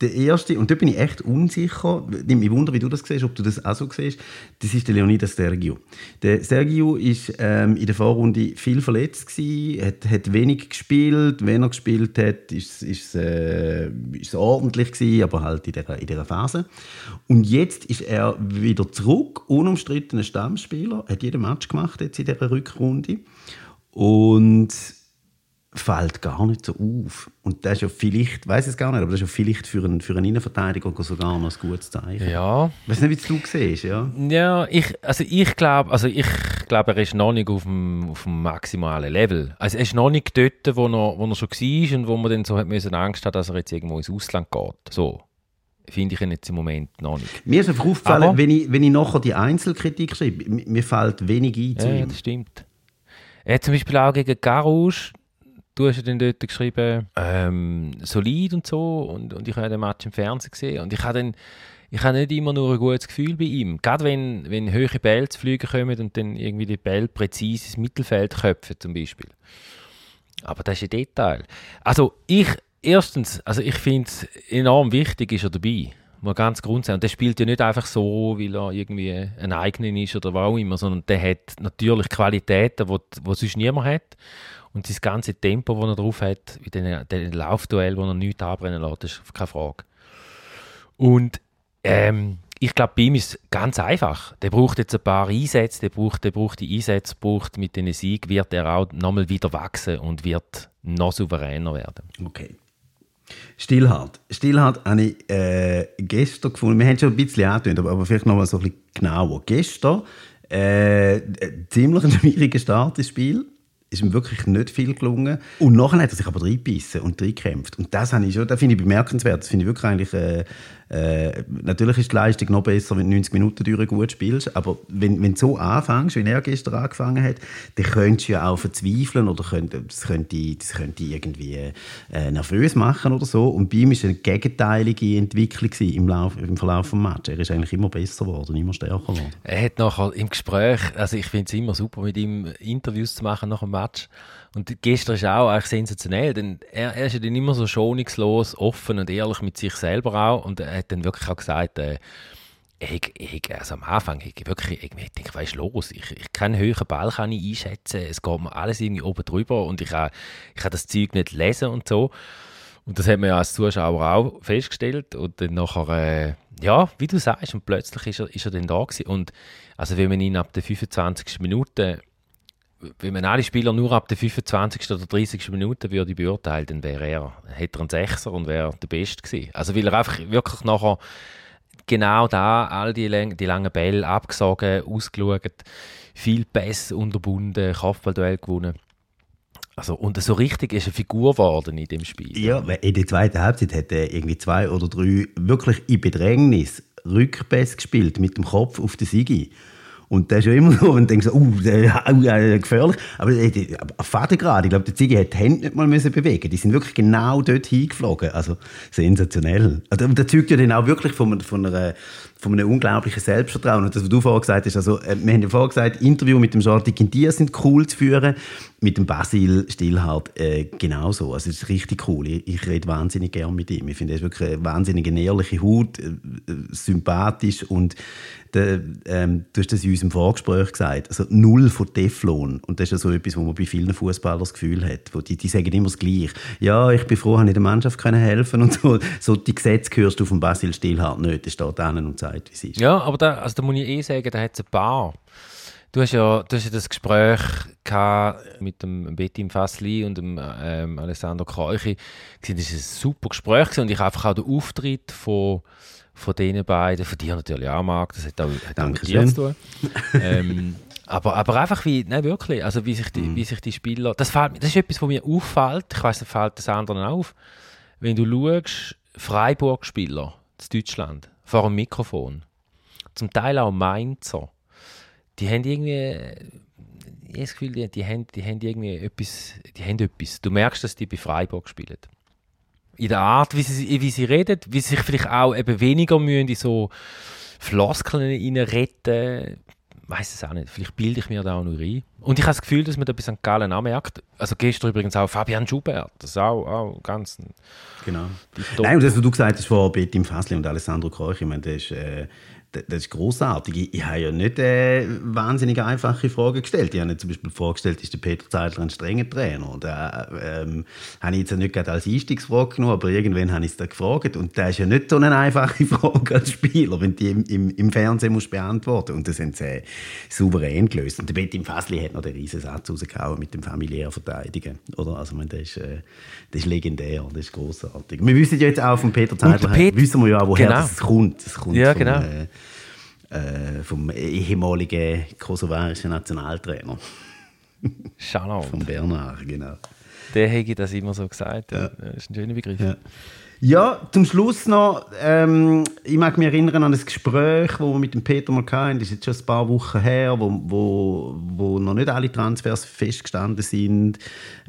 S2: der erste, und da bin ich echt unsicher, nimmt mich wunder, wie du das siehst, ob du das auch so siehst, das ist der Leonidas Sergio. Der Sergio ist ähm, in der Vorrunde viel verletzt gewesen, hat, hat wenig gespielt, wenn er gespielt hat, ist, ist, äh, ordentlich gewesen, aber halt in dieser, in dieser Phase. Und jetzt ist er wieder zurück, unumstrittener Stammspieler, hat jeden Match gemacht jetzt in dieser Rückrunde. Und fällt gar nicht so auf. Und das ist ja vielleicht, weiß es gar nicht, aber das ist ja vielleicht für einen, für einen Innenverteidiger sogar noch ein gutes Zeichen.
S4: Ja.
S2: Ich weiß nicht, wie du siehst, ja?
S4: Ja, ich, also ich glaube, also ich glaube, er ist noch nicht auf dem, auf dem maximalen Level. Also er ist noch nicht dort, wo er, wo er schon war und wo man dann so hat müssen Angst hat, dass er jetzt irgendwo ins Ausland geht. So finde ich ihn jetzt im Moment noch nicht.
S2: Mir ist einfach aufgefallen, wenn ich, wenn ich nachher die Einzelkritik schreibe, mir fällt wenig ein
S4: zu ja, ihm. Ja, das stimmt. Er hat zum Beispiel auch gegen Garouche du hast ja dann dort geschrieben, ähm, solid und so. Und, und ich habe den Match im Fernsehen gesehen. Und ich habe dann ich habe nicht immer nur ein gutes Gefühl bei ihm. Gerade wenn, wenn höhere Bälle zu fliegen kommen und dann irgendwie die Bälle präzise ins Mittelfeld köpfen zum Beispiel. Aber das ist ein Detail. Also ich, erstens, also ich finde es enorm wichtig, ist er dabei. Mal ganz grundsätzlich. Und der spielt ja nicht einfach so, weil er irgendwie ein eigener ist oder was auch immer, sondern der hat natürlich Qualitäten, die, die sonst niemand hat. Und das ganze Tempo, das er drauf hat, in den, den Laufduell, wo er nichts anbrennen lässt, ist keine Frage. Und ähm, ich glaube, bei ihm ist es ganz einfach. Der braucht jetzt ein paar Einsätze, der braucht, der braucht die Einsätze, braucht mit den Sieg, wird er auch nochmal wieder wachsen und wird noch souveräner werden.
S2: Okay. Stillhart. Stillhart habe ich äh, gestern gefunden. Wir haben schon ein bisschen angetönt, aber, vielleicht noch mal so ein bisschen genauer. Gestern äh, ziemlich ein schwieriger Start ins Spiel ist ihm wirklich nicht viel gelungen. Und nachher hat er sich aber reingebissen und reingekämpft. Und das, das finde ich bemerkenswert. Das finde ich wirklich eigentlich äh, äh, natürlich ist die Leistung noch besser, wenn du 90 Minuten durch gut spielst, aber wenn, wenn du so anfängst, wie er gestern angefangen hat, dann könntest du ja auch verzweifeln oder könnt, das könnte, das könnte irgendwie äh, nervös machen oder so. Und bei ihm war eine gegenteilige Entwicklung im, Lauf, im Verlauf des Matches. Er ist eigentlich immer besser geworden, immer stärker geworden.
S4: Er hat nachher im Gespräch, also ich finde es immer super, mit ihm Interviews zu machen nach dem Match, und gestern ist auch eigentlich sensationell, denn er, er ist ja dann immer so schonungslos, offen und ehrlich mit sich selber auch. Und er hat dann wirklich auch gesagt, äh, ich, ich, also am Anfang, ich wirklich, ich, ich denke, was ist los? Ich, ich keinen höheren Ball kann ich einschätzen, es geht mir alles irgendwie oben drüber und ich kann, ich kann das Zeug nicht lesen und so. Und das hat man ja als Zuschauer auch festgestellt und dann nachher, äh, ja, wie du sagst, und plötzlich ist er, ist er dann da gewesen. Und also wenn man ihn ab der 25. Minute wenn man alle Spieler nur ab der 25. oder 30. Minute würde beurteilen, dann wäre er, hätte er einen Sechser und wäre der Beste gewesen. Also weil er einfach wirklich nachher genau da all die, die langen Bälle abgesogen, ausgeschaut, viel Pässe unterbunden, Kopfballduell gewonnen. Also, und so richtig ist eine Figur geworden in dem Spiel.
S2: Ja, in der zweiten Halbzeit hat er irgendwie zwei oder drei wirklich in Bedrängnis Rückpässe gespielt mit dem Kopf auf den Sigi. Und das ist ja immer so, und denkst so, uh, uh, gefährlich. Aber äh, Vater gerade, ich glaube, der Ziggy hat die Hände nicht mal müssen bewegen. Die sind wirklich genau dort hingeflogen. Also sensationell. Also, das zeugt ja dann auch wirklich von, von einer von einem unglaublichen Selbstvertrauen. Und das, was du vorher gesagt hast, also, äh, wir haben ja vorher gesagt, Interview mit dem Jordi Quintia sind cool zu führen, mit dem Basil Stillhardt äh, genauso. Also, es ist richtig cool. Ich, ich rede wahnsinnig gern mit ihm. Ich finde, er ist wirklich eine wahnsinnig ehrliche Haut, äh, sympathisch und der, ähm, du hast das in unserem Vorgespräch gesagt, also null von Teflon. Und das ist ja so etwas, wo man bei vielen Fußballern das Gefühl hat. Wo die, die sagen immer das Gleiche. Ja, ich bin froh, habe ich der Mannschaft können helfen und so. So die Gesetze hörst du von Basil Stillhardt nicht. Der steht an und sagt, wie es ist.
S4: Ja, aber da, also da muss ich eh sagen, da hat es ein paar Du hast ja, du hast ja das Gespräch mit dem Betty Fassli und dem ähm, Alessandro Kreuchi. Das war ein super Gespräch und ich habe einfach auch den Auftritt von, von diesen beiden, von dir natürlich auch, Marc, das hat auch, hat auch mit dir zu tun. ähm, aber, aber einfach wie, nein wirklich, also wie sich die, mhm. wie sich die Spieler, das, fällt, das ist etwas, was mir auffällt, ich weiß, das fällt das anderen auf, wenn du schaust, Freiburg-Spieler in Deutschland vor dem Mikrofon, zum Teil auch Mainzer, die haben irgendwie, ich habe das Gefühl, die, die, haben, die haben irgendwie etwas, die haben etwas. Du merkst, dass die bei Freiburg spielen. In der Art, wie sie, wie sie reden, wie sie sich vielleicht auch eben weniger mühen in so Floskeln reinretten. Ich weiß es auch nicht. Vielleicht bilde ich mir da auch nur ein. Und ich habe das Gefühl, dass man da bei St. Gallen anmerkt. Also gestern übrigens auch Fabian Schubert. Das ist auch, auch ganz.
S2: Genau. Nein, und das, was du gesagt hast vor Betim Fassli und Alessandro Kreuch, ich meine, das ist. Äh das ist großartig. Ich, ich, habe ja nicht äh, wahnsinnig einfache Fragen gestellt. Ich habe zum Beispiel vorgestellt, ist der Peter Zeidler ein strenger Trainer? Da ähm, habe ich jetzt nicht gerade als Einstiegsfrage genommen, aber irgendwann habe ich es da gefragt. Und das ist ja nicht so eine einfache Frage als Spieler, wenn die im, im, im Fernsehen musst beantworten Und das haben sie äh, souverän gelöst. Und der Betty Fassli hat noch den riesen Satz rausgehauen mit dem familiären Verteidigen. Oder? Also, meine, das, ist, äh, das ist legendär, das ist großartig. Wir wissen ja jetzt auch von Peter Zeidler, wissen wir ja, woher genau. das kommt. Das kommt
S4: ja, genau. Von,
S2: äh, vom ehemaligen kosovarischen Nationaltrainer.
S4: Shoutout.
S2: Von Bernard, genau.
S4: Der hätte das immer so gesagt. Ja. Das ist ein schöner Begriff.
S2: Ja. Ja, zum Schluss noch, ähm, ich mag mich erinnern an das Gespräch, das wir mit dem Peter mal hatten, das ist jetzt schon ein paar Wochen her, wo, wo, wo noch nicht alle Transfers festgestanden sind,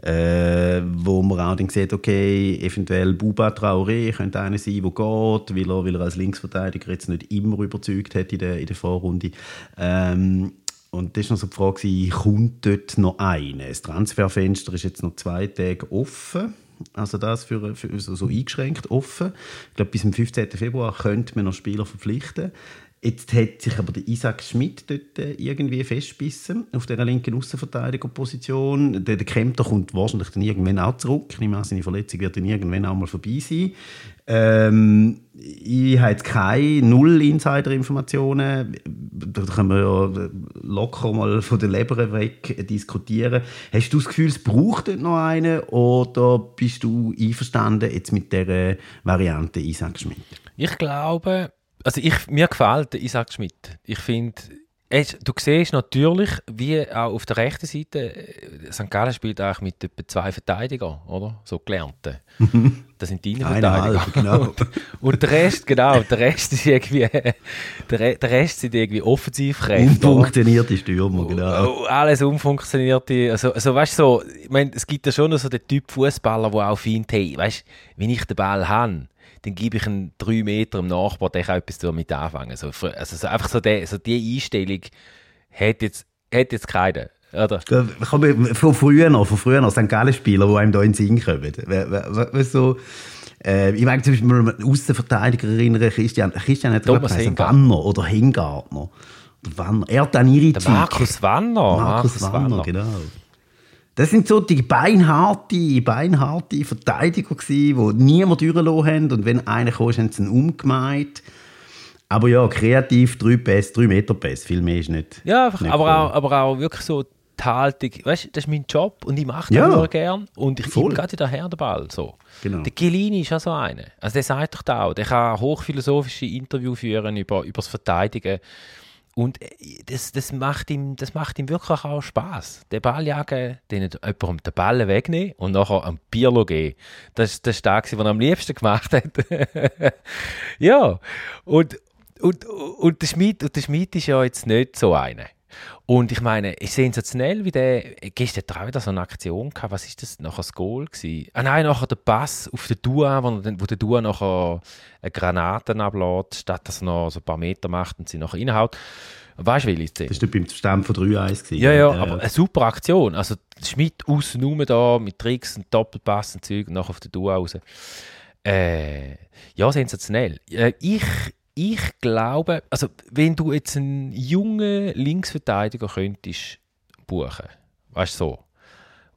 S2: äh, wo man auch dann sieht, okay, eventuell Buba Traoré könnte einer sein, der geht, weil er, weil er als Linksverteidiger jetzt nicht immer überzeugt hat in der, in der Vorrunde. Ähm, und das war noch so die Frage, kommt dort noch einer? Das Transferfenster ist jetzt noch zwei Tage offen. Also das für, für so, so, eingeschränkt offen. Ich glaube, bis zum 15. Februar könnte man noch Spieler verpflichten. Jetzt hat sich aber der Isaac Schmidt dort äh, irgendwie festbissen auf der linken Außenverteidigerposition. Der, der Kempter kommt wahrscheinlich dann irgendwann auch zurück. Ich an, seine Verletzung wird dann irgendwann auch mal vorbei sein. Ähm, ich habe jetzt keine null Insider-Informationen. Da können wir ja locker mal von der Leber weg diskutieren. Hast du das Gefühl, es braucht dort noch einen oder bist du einverstanden jetzt mit der Variante Isaac Schmidt?
S4: Ich glaube, also ich, mir gefällt Isaac Schmidt. Ich finde, du siehst natürlich, wie auch auf der rechten Seite, äh, St. Gallen spielt eigentlich mit etwa zwei Verteidigern, oder? So gelernte. Das sind deine Verteidiger. genau. Und der Rest, genau, der Rest ist irgendwie, der, der Rest sind irgendwie Offensivkräfte.
S2: Unfunktionierte Stürmer, genau.
S4: Oh, alles unfunktionierte, also, also weißt du so, ich meine, es gibt ja schon so den Typ Fußballer, der auch findet, hey, weißt du, wenn ich den Ball habe, dann gebe ich einen drei Meter im Nachbar, der kann etwas damit anfangen. Also, also so einfach so, die, so die Einstellung hat jetzt, hat jetzt keiner. Oder?
S2: Von früher noch, von früher noch, St. Gallen-Spieler, die einem da in den Sinn kommen. Weißt so, äh, ich meine zum Beispiel mal einen Außenverteidiger erinnern, Christian, Christian hat
S4: Thomas
S2: Wanner oder Hingartner. Wanner. Er hat dann ihre.
S4: Markus Wanner.
S2: Markus, Markus Wanner, Wanner, genau. Das sind so die beinharte, beinharte Verteidiger gewesen, die niemand durchgelassen haben. Und wenn einer kam, haben sie ihn umgemeint. Aber ja, kreativ, drei Pässe, drei Meter Pässe, viel mehr ist nicht.
S4: Ja, einfach, nicht aber, auch, aber auch wirklich so die Haltung, weißt du, das ist mein Job und ich mache das ja. nur gern und ich gebe gerade daher den Ball. So. Genau. Der Gilini ist ja so einer. Also der sagt doch da auch, der kann hochphilosophische Interviews führen über, über das Verteidigen und äh, das, das, macht ihm, das macht ihm wirklich auch Spaß. Den Ball jagen, den jemandem den Ball wegnehmen und nachher ein Bier geben. Das, das ist das, was er am liebsten gemacht hat. ja, und, und, und, der Schmied, und der Schmied ist ja jetzt nicht so einer. Und ich meine, ist sensationell, wie der, gestern hat er auch wieder so eine Aktion gehabt, was ist das, nachher das Goal gewesen? Ah nein, nachher der Pass auf den Dua, wo, wo der Dua nachher eine Granaten ablädt, statt dass er noch so ein paar Meter macht und sie nachher reinhaut. Weißt du, welche Szene?
S2: Das war beim Stand von 3-1.
S4: Ja, ja, aber eine super Aktion. Also Schmidt außen rum da mit Tricks und Doppelpass und Zeug und nachher auf den Dua raus. Äh, ja, sensationell. Äh, ich ich glaube, also wenn du jetzt einen jungen Linksverteidiger könntest buchen, weißt du so,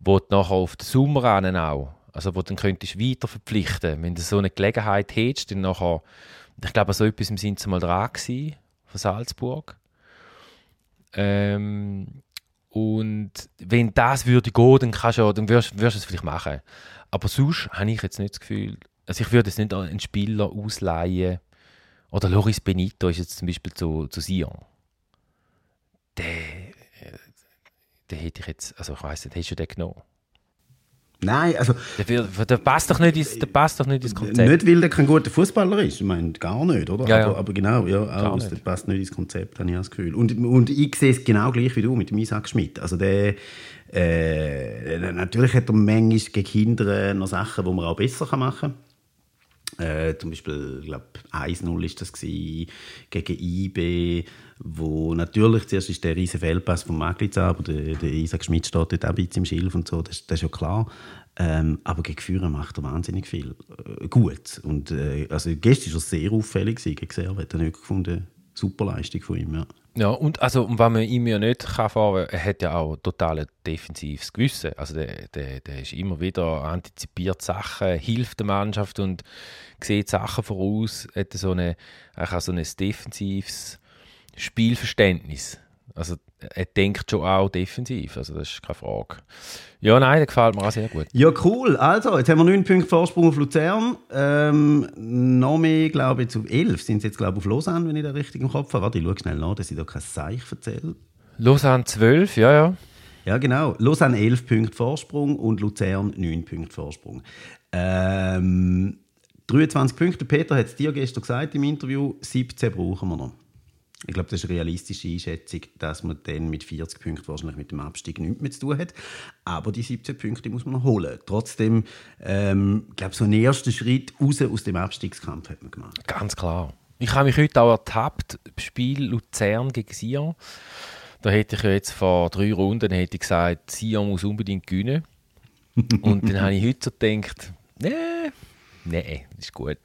S4: wo du nachher auf den Sommer auch, also wo du dann könntest weiter verpflichten, wenn du so eine Gelegenheit hättest, dann nachher, ich glaube, so etwas im Sinn mal dran gewesen, von Salzburg. Ähm, und wenn das würde gehen, dann, kannst du, dann wirst, wirst du es vielleicht machen. Aber sonst habe ich jetzt nicht das Gefühl, also ich würde jetzt nicht einen Spieler ausleihen. Oder Loris Benito ist jetzt zum Beispiel zu, zu Sion. Der, äh, den hätte ich jetzt, also ich weiß nicht, hast du den genommen?
S2: Nein, also.
S4: Der, der, passt doch nicht ins, der passt doch nicht ins Konzept.
S2: Nicht, weil er kein guter Fußballer ist. Ich meine, gar nicht, oder?
S4: Ja, ja.
S2: Aber, aber, genau, ja, auch, der passt nicht ins Konzept, habe ich das Gefühl. Und, und ich sehe es genau gleich wie du mit dem Isaac Schmidt. Also der, äh, natürlich hat er manchmal gegen Kinder noch Sachen, die man auch besser machen kann. Äh, zum Beispiel, ich glaube, 1-0 war das gewesen, gegen IB, wo natürlich zuerst ist der riesen Fehlpass von Maglitz aber der, der Isaac Schmidt steht dort auch ein bisschen im Schilf und so, das, das ist ja klar. Ähm, aber gegen Führer macht er wahnsinnig viel äh, gut. Und, äh, also gestern war er sehr auffällig gegen Servet. Ich habe gefunden, super Leistung von ihm. Ja.
S4: Ja, und also, was man ihm ja nicht kann fahren er hat ja auch total defensives Gewissen. Also der, der, der ist immer wieder antizipiert Sachen, hilft der Mannschaft und sieht Sachen voraus, hat so, eine, so ein defensives Spielverständnis. Also er denkt schon auch defensiv, also das ist keine Frage. Ja, nein, der gefällt mir auch sehr gut.
S2: Ja, cool. Also, jetzt haben wir 9 Punkte Vorsprung auf Luzern. Ähm, noch mehr, glaube ich, zu 11 sind sie jetzt, glaube ich, auf Lausanne, wenn ich das richtig im Kopf habe. Warte, ich schaue schnell nach, dass ich da kein Seich erzähle.
S4: Lausanne 12, ja, ja.
S2: Ja, genau. Lausanne 11 Punkte Vorsprung und Luzern 9 Punkte Vorsprung. Ähm, 23 Punkte. Peter hat es dir gestern gesagt im Interview, 17 brauchen wir noch. Ich glaube, das ist eine realistische Einschätzung, dass man dann mit 40 Punkten wahrscheinlich mit dem Abstieg nichts mehr zu tun hat. Aber die 17 Punkte muss man noch holen. Trotzdem, ähm, ich glaube, so einen ersten Schritt raus aus dem Abstiegskampf hat man gemacht.
S4: Ganz klar. Ich habe mich heute auch ertappt, Spiel Luzern gegen Sion. Da hätte ich jetzt vor drei Runden hätte ich gesagt, Sion muss unbedingt gewinnen. Und dann habe ich heute so gedacht, nee, nee, ist gut.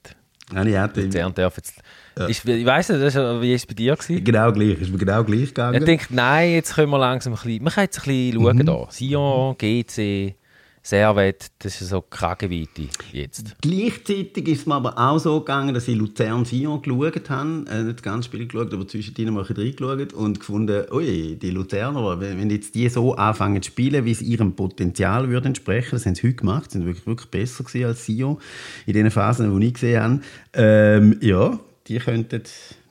S2: Ja, ich hätte
S4: Luzern darf jetzt ja. Ist, ich weiss nicht, wie war es bei dir? Gewesen?
S2: Genau gleich, ist mir genau gleich gegangen.
S4: Ich denke, nein, jetzt können wir langsam ein bisschen, man kann jetzt ein bisschen schauen mhm. da. Sion, GC, Servet, das ist so Kragenweite jetzt.
S2: Gleichzeitig ist es mir aber auch so gegangen, dass ich Luzern Sion geschaut habe, äh, nicht ganz Spiel geschaut, aber zwischendrin mal reingeschaut und gefunden, ui, die Luzerner, wenn jetzt die so anfangen zu spielen, wie es ihrem Potenzial würde entsprechen, das haben sie heute gemacht, sind wirklich, wirklich besser gewesen als Sion in den Phasen, die ich gesehen habe. Ähm, ja, die könnten,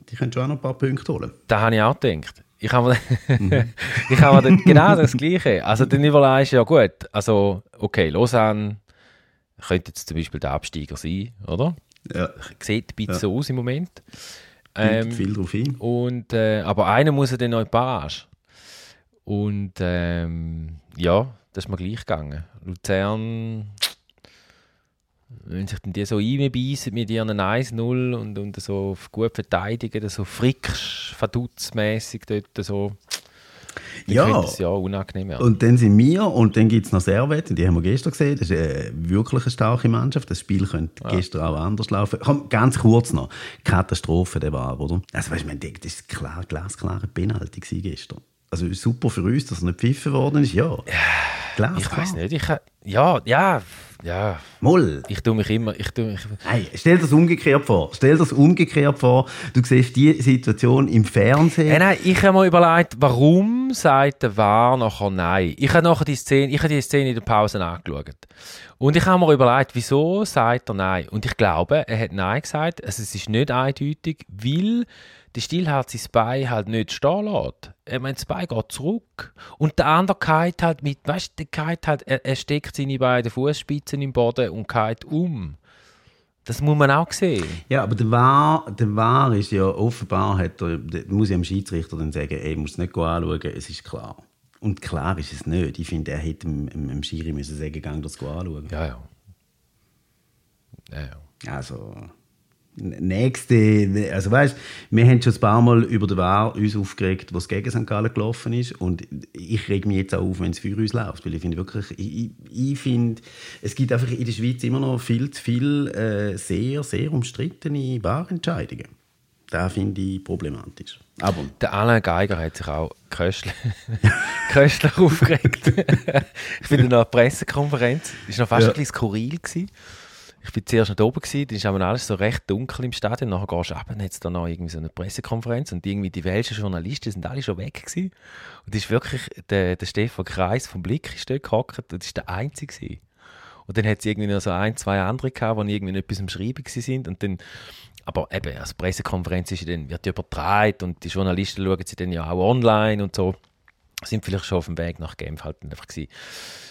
S2: die könnten schon auch noch ein paar Punkte holen.
S4: Da habe ich auch gedacht. Ich habe mir, ich habe genau das Gleiche. Also dann überlegst ja gut, also okay, Lausanne könnte jetzt zum Beispiel der Absteiger sein, oder?
S2: Ja.
S4: Sieht ein bisschen
S2: ja.
S4: so aus im Moment.
S2: Ähm, viel drauf hin.
S4: Und, äh, aber einer muss ja dann noch in die Barrage. Und ähm, ja, das ist mir gleich gegangen. Luzern wenn sich dann die so reinbeissen mit ihren 1-0 und, und so gut verteidigen, so fricksch, verdutzmässig dort so.
S2: Ja,
S4: das ja unangenehm
S2: werden. Und dann sind wir und dann gibt es noch Servet, die haben wir gestern gesehen. Das ist eine wirklich eine starke Mannschaft. Das Spiel könnte ja. gestern auch anders laufen. Komm, ganz kurz noch. Katastrophe, der war, oder? Also, weißt du, man denkt, das war klar, glasklare Penalty gestern. Also super für uns, dass er nicht pfiffen worden ist, ja.
S4: Glasklar. Ich weiß nicht. Ich, ja, ja, ja.
S2: Moll.
S4: Ich tue mich immer. Ich tue mich,
S2: hey, stell das umgekehrt vor. Stell das umgekehrt vor. Du siehst die Situation im Fernsehen.
S4: Hey, nein, ich habe mir überlegt, warum sagt der War nachher Nein? Ich habe nachher die Szene, ich habe die Szene in der Pause angeschaut. Und ich habe mir überlegt, wieso sagt er Nein? Und ich glaube, er hat Nein gesagt. Also es ist nicht eindeutig, weil der Stillhart sein Bein halt nicht stehen lässt. Ich meine, das Bein geht zurück. Und der andere geht halt mit, weißt du, der geht halt, er, er steckt seine beiden Fußspitzen im Boden und geht um. Das muss man auch sehen.
S2: Ja, aber der War, der War ist ja offenbar, hat er, muss ich dem Schiedsrichter dann sagen, er muss es nicht anschauen, es ist klar. Und klar ist es nicht. Ich finde, er hätte dem, dem Schiri müssen sagen, gang das anschauen.
S4: Ja, ja. Ja,
S2: ja. Also nächste, also weißt, wir haben schon ein paar Mal über den Wahr uns aufgeregt, was gegen St. Gallen gelaufen ist und ich reg mich jetzt auch auf, wenn es für uns läuft, weil ich finde wirklich, ich, ich finde, es gibt einfach in der Schweiz immer noch viel zu viele äh, sehr, sehr umstrittene Wahrentscheidungen. Das finde ich problematisch. Aber
S4: der Alain Geiger hat sich auch köstlich, köstlich aufgeregt. ich finde noch eine Pressekonferenz, das war noch fast ja. ein bisschen skurril. Gewesen ich bin zuerst nicht oben dann aber alles so recht dunkel im Stadion, nachher gehst du dann hat es da noch irgendwie so eine Pressekonferenz und irgendwie die welschen Journalisten sind alle schon weg gewesen. Und ist wirklich, der, der Stefan Kreis vom Blick ist dort gehockt und ist der Einzige gewesen. Und dann hat es irgendwie noch so ein, zwei andere gehabt, die irgendwie etwas am Schreiben sind und dann aber eben, als Pressekonferenz ist dann, wird ja übertragen und die Journalisten schauen sie dann ja auch online und so. Sind vielleicht schon auf dem Weg nach Genf halt einfach gewesen.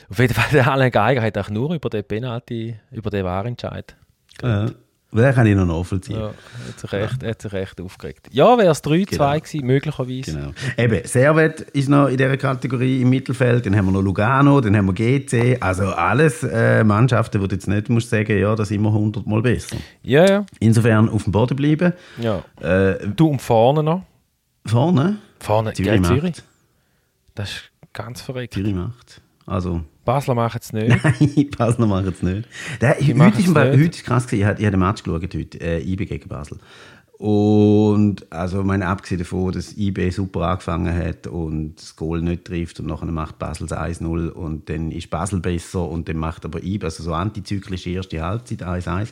S4: Auf jeden Fall, der Alain Geiger hat auch nur über den Penalty, über den Wahrentscheid
S2: geredet. Ja. Den kann ich noch nachvollziehen.
S4: Ja, hat sich recht, ja. hat sich recht aufgeregt. Ja, wäre es 3-2 genau. gewesen, möglicherweise.
S2: Genau. Eben, Servet ist noch in dieser Kategorie im Mittelfeld, dann haben wir noch Lugano, dann haben wir GC, also alles äh, Mannschaften, wo du jetzt nicht musst sagen, ja, das sind immer 100 Mal besser.
S4: Ja, ja.
S2: Insofern auf dem Boden bleiben.
S4: Ja. Äh, du und vorne noch?
S2: Vorne?
S4: Vorne,
S2: Zürich. Ja,
S4: Zürich. Das ist ganz verrückt.
S2: Zürich macht. Also,
S4: Basler machen es nicht.
S2: Nein, Basler machen es nicht. Der, heute, ist, heute ist krass, ich habe, den Match geschaut heute, äh, IB gegen Basel. Und also meine, abgesehen davon, dass IB super angefangen hat und das Goal nicht trifft und nachher macht Basel 1-0 und dann ist Basel besser und dann macht aber IB, also so antizyklisch erste Halbzeit 1-1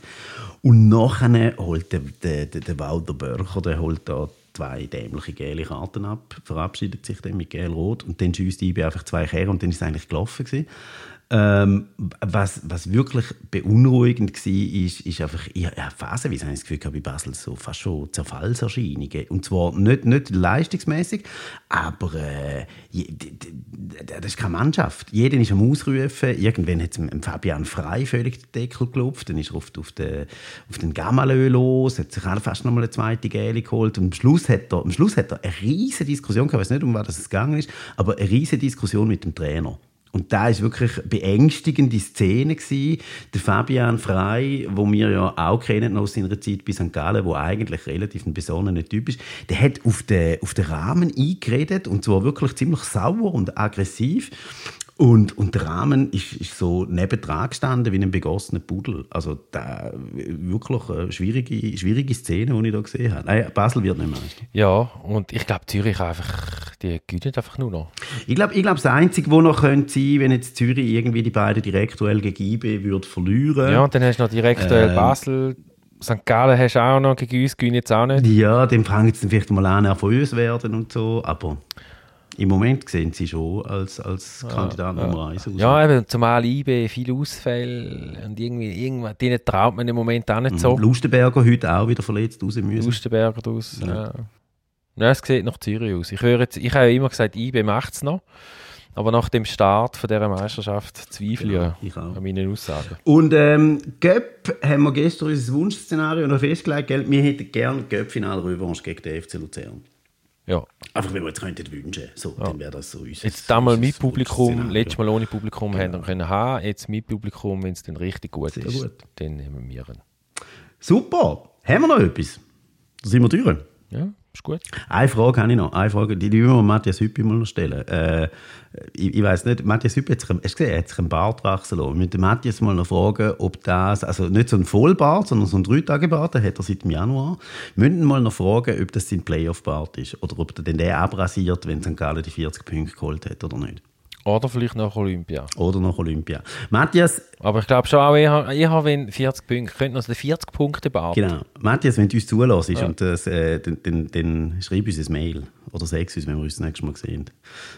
S2: und nachher holt der, der, der, der Walter Börcher, der holt da zwei dämliche gelbe Karten ab, verabschiedet sich dann mit gelb-rot und dann schießt IB einfach zwei Kehre und dann ist es eigentlich gelaufen gewesen. Ähm, was, was wirklich beunruhigend war, ist, ist einfach, ich habe phasenweise habe ich das Gefühl bei Basel so fast schon Zerfallserscheinungen. Und zwar nicht, nicht leistungsmäßig, aber äh, das ist keine Mannschaft. Jeder ist am Ausrufen. Irgendwann hat Fabian Frei völlig den Deckel gelupft. Dann ist er auf, auf, den, auf den Gamalö los, hat sich auch fast noch mal eine zweite Gele geholt. Und am Schluss hat er, am Schluss hat er eine riesige Diskussion, ich weiß nicht, um was es gegangen ist, aber eine riesige Diskussion mit dem Trainer. Und da ist wirklich beängstigende Szene gewesen. Der Fabian Frey, wo wir ja auch kennen aus seiner Zeit bei St. Gallen, wo eigentlich relativ ein besonnener Typ ist, der hat auf den, auf den Rahmen eingeredet und zwar wirklich ziemlich sauer und aggressiv. Und, und der Rahmen ist, ist so nebendran gestanden wie ein begossener Pudel. Also da, wirklich eine schwierige, schwierige Szene, die ich da gesehen habe. Nein, Basel wird nicht mehr.
S4: Ja, und ich glaube, Zürich einfach, die gewinnen einfach nur noch.
S2: Ich glaube, ich glaub, das Einzige, was noch könnte sein, wenn jetzt Zürich irgendwie die beiden Direktuell gegen IB würde verlieren.
S4: Ja, und dann hast du noch Direktuell ähm, Basel. St. Gallen hast du auch noch gegen uns, gewinnen jetzt auch nicht.
S2: Ja, dann fangen sie vielleicht mal an, nervös werden und so, aber... Im Moment sehen sie schon als, als Kandidat
S4: ja.
S2: Nummer 1 aus.
S4: Ja, eben, zumal IB viele Ausfälle und irgendwie, irgendwann, denen traut man im Moment auch nicht so.
S2: Mhm. Lustenberger heute auch wieder verletzt raus müssen.
S4: Lustenberger raus, ja. ja. ja. es sieht nach Zürich aus. Ich, höre jetzt, ich habe ja immer gesagt, IB macht es noch. Aber nach dem Start von dieser Meisterschaft zweifle ja, ich an meinen Aussagen.
S2: Und ähm, Göpp haben wir gestern unser Wunschszenario noch festgelegt. Gell? Wir hätten gerne Göpp-Final-Revanche gegen den FC Luzern.
S4: Ja.
S2: Einfach, wenn wir jetzt könnten wünschen, so, ja. dann wäre das so
S4: unser Jetzt damals mit Publikum, letztes Mal ohne Publikum genau. haben wir können haben, jetzt mit Publikum, wenn es dann richtig gut Sehr ist, gut. dann nehmen wir ihn.
S2: Super, haben wir noch etwas? Da sind wir durch.
S4: Ja. Ist gut.
S2: Eine Frage habe ich noch. Eine Frage, die, die wir Matthias Hüppi mal noch stellen. Äh, ich, ich weiß nicht, Matthias Hüppi hat sich, hast gesehen, hat sich einen Bart wachsen lassen. Mit dem Matthias mal noch fragen, ob das, also nicht so ein Vollbart, sondern so ein Dreitagebart, den hat er seit dem Januar. Wir müssen mal noch fragen, ob das sein Playoff-Bart ist oder ob er den abrasiert, wenn St. Gallen die 40 Punkte geholt hat oder nicht.
S4: Oder vielleicht nach Olympia.
S2: Oder nach Olympia. Matthias.
S4: Aber ich glaube schon auch eher wenn 40 Punkte, könnten uns den 40 Punkte bauen.
S2: Genau. Matthias, wenn du uns zulässt ja. und das, äh, dann, dann, dann schreib uns ein Mail. Oder sag uns, wenn wir uns das nächste Mal sehen.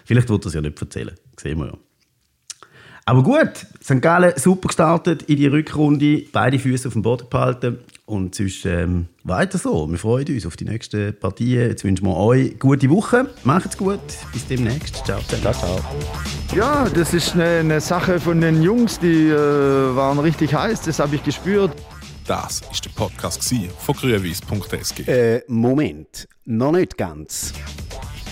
S2: Vielleicht wird es ja nicht erzählen. Sehen wir ja. Aber gut, St. Gallen super gestartet in die Rückrunde, beide Füße auf dem Boden behalten und sonst ähm, weiter so. Wir freuen uns auf die nächsten Partien. Jetzt wünschen wir euch eine gute Woche. Macht's gut, bis demnächst. Ciao, ciao. ciao.
S3: Ja, das ist eine, eine, Sache von den Jungs, die äh, waren richtig heiß, das habe ich gespürt.
S1: Das ist der Podcast von grünwies.sg.
S2: Äh, Moment, noch nicht ganz.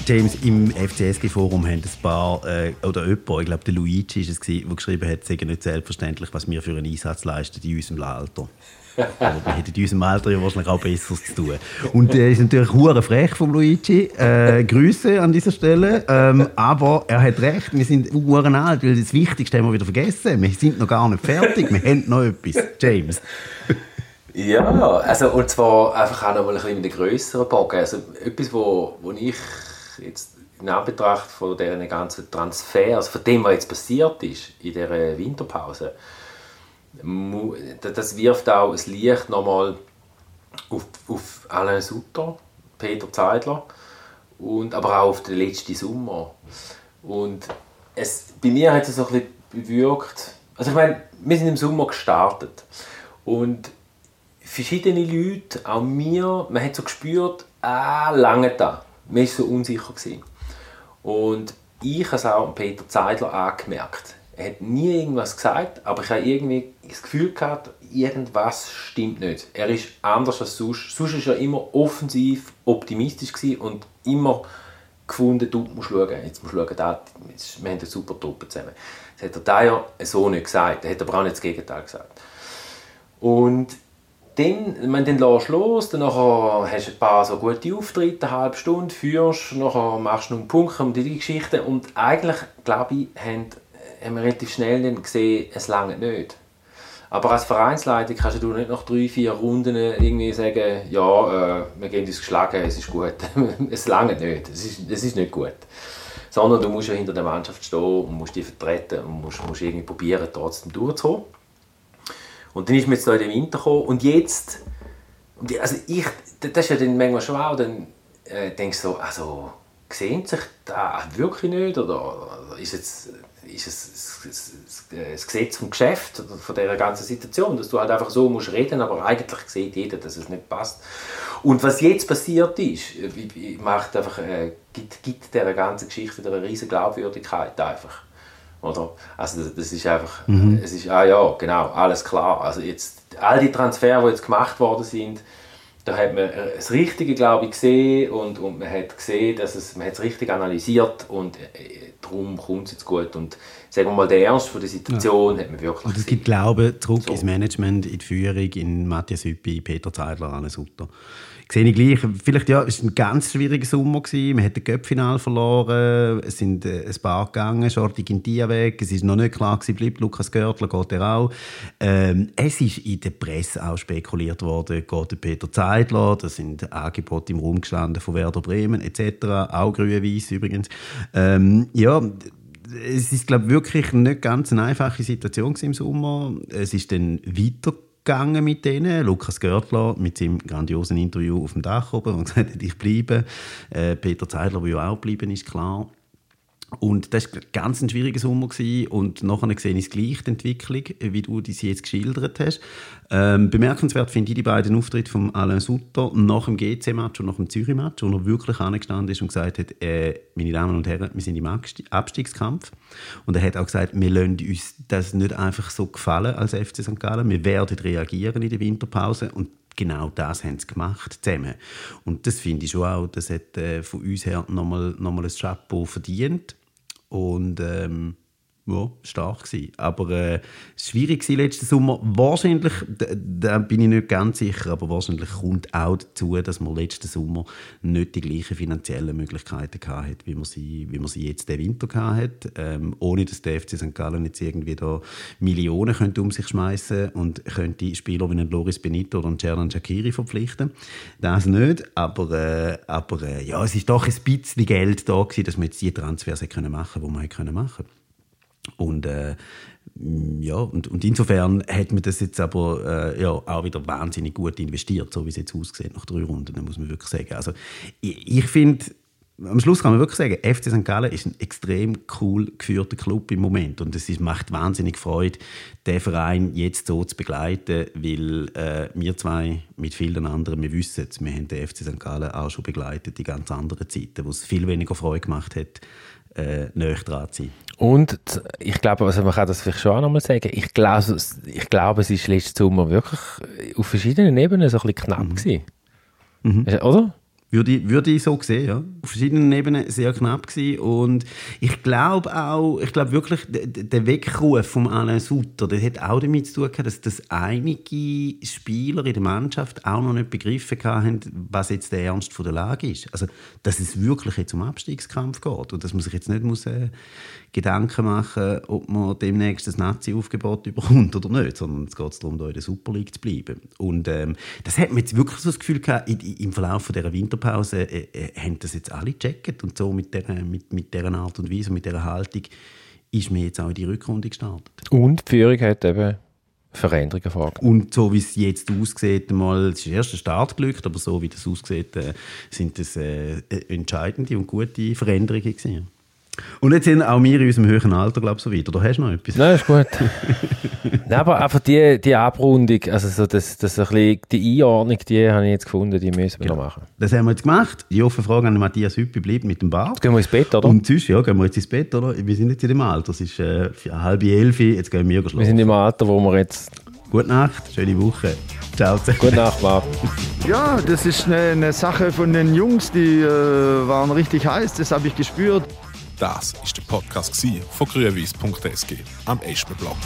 S2: James, im FCSG-Forum haben ein paar, äh, oder jemand, ich glaube der Luigi ist es, gewesen, der geschrieben hat, es sei nicht selbstverständlich, was wir für einen Einsatz leisten in unserem Alter. Aber wir hätten in unserem Alter ja wahrscheinlich auch Besseres zu tun. Und er äh, ist natürlich hure frech vom Luigi. Äh, Grüße an dieser Stelle. Ähm, aber er hat recht, wir sind hure alt, weil das Wichtigste haben wir wieder vergessen. Wir sind noch gar nicht fertig, wir haben noch etwas. James.
S4: Ja, also und zwar einfach auch noch mal ein bisschen mit einem grösseren Bogen. Also etwas, wo, wo ich jetzt in Anbetracht von diesen ganzen Transfers, von dem, was jetzt passiert ist in dieser Winterpause, das wirft auch das Licht nochmal auf, auf Alain Sutter, Peter Zeidler, und, aber auch auf den letzten Sommer. Und es, bei mir hat es so ein bisschen bewirkt, also ich meine, wir sind im Sommer gestartet und verschiedene Leute, auch mir, man hat so gespürt, ah, lange da. Man war so unsicher. Gewesen. Und ich habe es auch Peter Zeidler angemerkt. Er hat nie irgendwas gesagt, aber ich habe irgendwie das Gefühl gehabt, irgendwas stimmt nicht. Er ist anders als sonst. Sonst war er immer offensiv, optimistisch und immer gefunden, du musst schauen, jetzt musst du schauen, da, wir haben eine super Truppe zusammen. Das hat er da ja so nicht gesagt, er hat aber auch nicht das Gegenteil gesagt. Und dann, wenn dann lässt los, dann hast du ein paar so gute Auftritte, eine halbe Stunde, führst, nachher machst du noch einen Punkt um die Geschichte und eigentlich, glaube ich, haben, haben wir relativ schnell dann gesehen, es lange nicht. Aber als Vereinsleitung kannst du nicht nach drei, vier Runden irgendwie sagen, ja, äh, wir gehen uns geschlagen, es ist gut. es lange nicht, es ist, es ist nicht gut. Sondern du musst ja hinter der Mannschaft stehen und musst die vertreten und musst, musst irgendwie probieren, trotzdem durchzukommen. Und dann ist mir jetzt da in den Winter gekommen und jetzt, also ich, das ist ja dann manchmal schon auch, dann äh, denkst du so, also sehen sich da wirklich nicht oder ist, jetzt, ist es das Gesetz vom Geschäft von dieser ganzen Situation, dass du halt einfach so musst reden, aber eigentlich sieht jeder, dass es nicht passt. Und was jetzt passiert ist, macht einfach, äh, gibt, gibt dieser ganzen Geschichte eine riesige Glaubwürdigkeit einfach. Oder? Also das, das ist einfach, mhm. es ist, ah ja, genau, alles klar. Also jetzt, all die Transfers, die jetzt gemacht worden sind, da hat man äh, das Richtige, glaube ich, gesehen und, und man hat gesehen, dass es, man hat es richtig analysiert und äh, darum kommt es jetzt gut. Und sagen wir mal, der Ernst von der Situation ja. hat man wirklich
S2: Und es gibt Glauben zurück so. ins Management, in die Führung, in Matthias Hüppi, Peter Zeidler, Anne Sutter sehe ich gleich. Vielleicht, ja, es war ein ganz schwieriger Sommer. Gewesen. Man hat das Göppfinal verloren. Es sind äh, ein paar gegangen. Shorty Gintia weg. Es war noch nicht klar gewesen, bleibt Lukas Görtler, geht er auch. Ähm, es ist in der Presse auch spekuliert worden, geht der Peter Zeidler. Da sind Angebote im Raum gestanden von Werder Bremen etc. Auch grün-weiß übrigens. Ähm, ja, es ist, glaube wirklich nicht ganz eine einfache Situation im Sommer. Es ist dann weitergegangen gegangen mit denen. Lukas Görtler mit seinem grandiosen Interview auf dem Dach oben und gesagt, ich bleibe. Äh, Peter Zeidler, der ja auch geblieben ist, klar. Und das war ganz ein schwieriger Sommer. Gewesen. Und nachher sehe ich gleich die Entwicklung, wie du sie jetzt geschildert hast. Ähm, bemerkenswert finde ich die beiden Auftritte von Alain Sutter nach dem GC-Match und nach dem Zürich-Match, wo er wirklich angestanden ist und gesagt hat, äh, meine Damen und Herren, wir sind im Abstiegskampf. Und er hat auch gesagt, wir lassen uns das nicht einfach so gefallen als FC St. Gallen. Wir werden reagieren in der Winterpause. Und genau das haben sie gemacht zusammen. Und das finde ich schon auch, das hat äh, von uns her nochmal noch mal ein Chapeau verdient. Und ähm, ja, stark gewesen. Aber äh, schwierig war letzten Sommer. Wahrscheinlich, da, bin ich nicht ganz sicher, aber wahrscheinlich kommt auch dazu, dass man letzten Sommer nicht die gleichen finanziellen Möglichkeiten hatte, wie man sie, wie man sie jetzt den Winter hatte. Ähm, ohne dass der FC St. Gallen jetzt irgendwie da Millionen könnte um sich schmeißen und könnte Spieler wie einen Loris Benito oder einen Cerdan Shakiri verpflichten. Das nicht, aber, äh, aber äh, ja, es ist doch ein bisschen Geld da gewesen, dass man jetzt die Transfers machen konnte, die man machen konnte. Und äh, ja, und, und insofern hat man das jetzt aber äh, ja, auch wieder wahnsinnig gut investiert, so wie es jetzt aussieht nach drei Runden, muss man wirklich sagen. Also ich, ich finde, am Schluss kann man wirklich sagen, FC St. Gallen ist ein extrem cool geführter Club im Moment und es macht wahnsinnig Freude, den Verein jetzt so zu begleiten, weil äh, wir zwei mit vielen anderen, wir wissen, wir haben den FC St. Gallen auch schon begleitet, die ganz anderen Zeiten, wo es viel weniger Freude gemacht hat, äh, näher dran zu sein.
S4: Und ich glaube, also man kann das vielleicht schon auch nochmal sagen, ich glaube, ich glaube, es war letzten Sommer wirklich auf verschiedenen Ebenen so ein bisschen knapp mhm. gewesen. Mhm. Oder?
S2: Würde ich, würde ich so sehen, ja. Auf verschiedenen Ebenen sehr knapp gewesen. Und ich glaube auch, ich glaube wirklich, der Weckruf von Alain Sutter, der hat auch damit zu tun gehabt, dass, dass einige Spieler in der Mannschaft auch noch nicht begriffen haben, was jetzt der Ernst von der Lage ist. Also, dass es wirklich jetzt um Abstiegskampf geht und dass man sich jetzt nicht muss, äh, Gedanken machen, ob man demnächst das Nazi-Aufgebot bekommt oder nicht, sondern es geht darum, da in der Super League zu bleiben. Und ähm, das hat man jetzt wirklich so das Gefühl gehabt, im Verlauf dieser Winterpause äh, äh, haben das jetzt alle gecheckt und so mit dieser, mit, mit dieser Art und Weise und mit dieser Haltung ist mir jetzt auch in die Rückrunde gestartet.
S4: Und die Führung hat eben Veränderungen vorgenommen.
S2: Und so wie es jetzt aussieht, mal, es ist erst ein Startglück, aber so wie das aussieht, äh, sind das äh, entscheidende und gute Veränderungen gewesen. Und jetzt sind auch wir in unserem höheren Alter, glaube ich, so weit. Oder hast du noch etwas?
S4: Nein, ist gut. Nein, aber einfach die, die Abrundung, also so das, das ein bisschen, die Einordnung, die habe ich jetzt gefunden, die müssen wir noch machen.
S2: Das haben wir jetzt gemacht. Die offene Frage an Matthias Hüppi bleibt mit dem Bart.
S4: Jetzt gehen wir ins Bett, oder?
S2: Und sonst, ja, gehen wir jetzt ins Bett, oder? Wir sind jetzt in dem Alter. Es ist äh, halb elf, jetzt gehen wir schlafen.
S4: wir sind im Alter, wo wir jetzt...
S2: Gute Nacht, schöne Woche. Ciao zusammen.
S4: Gute Nacht, Marc.
S3: Ja, das ist eine, eine Sache von den Jungs, die äh, waren richtig heiß, das habe ich gespürt.
S1: Das ist der Podcast von grünwies.sg am Espenblock.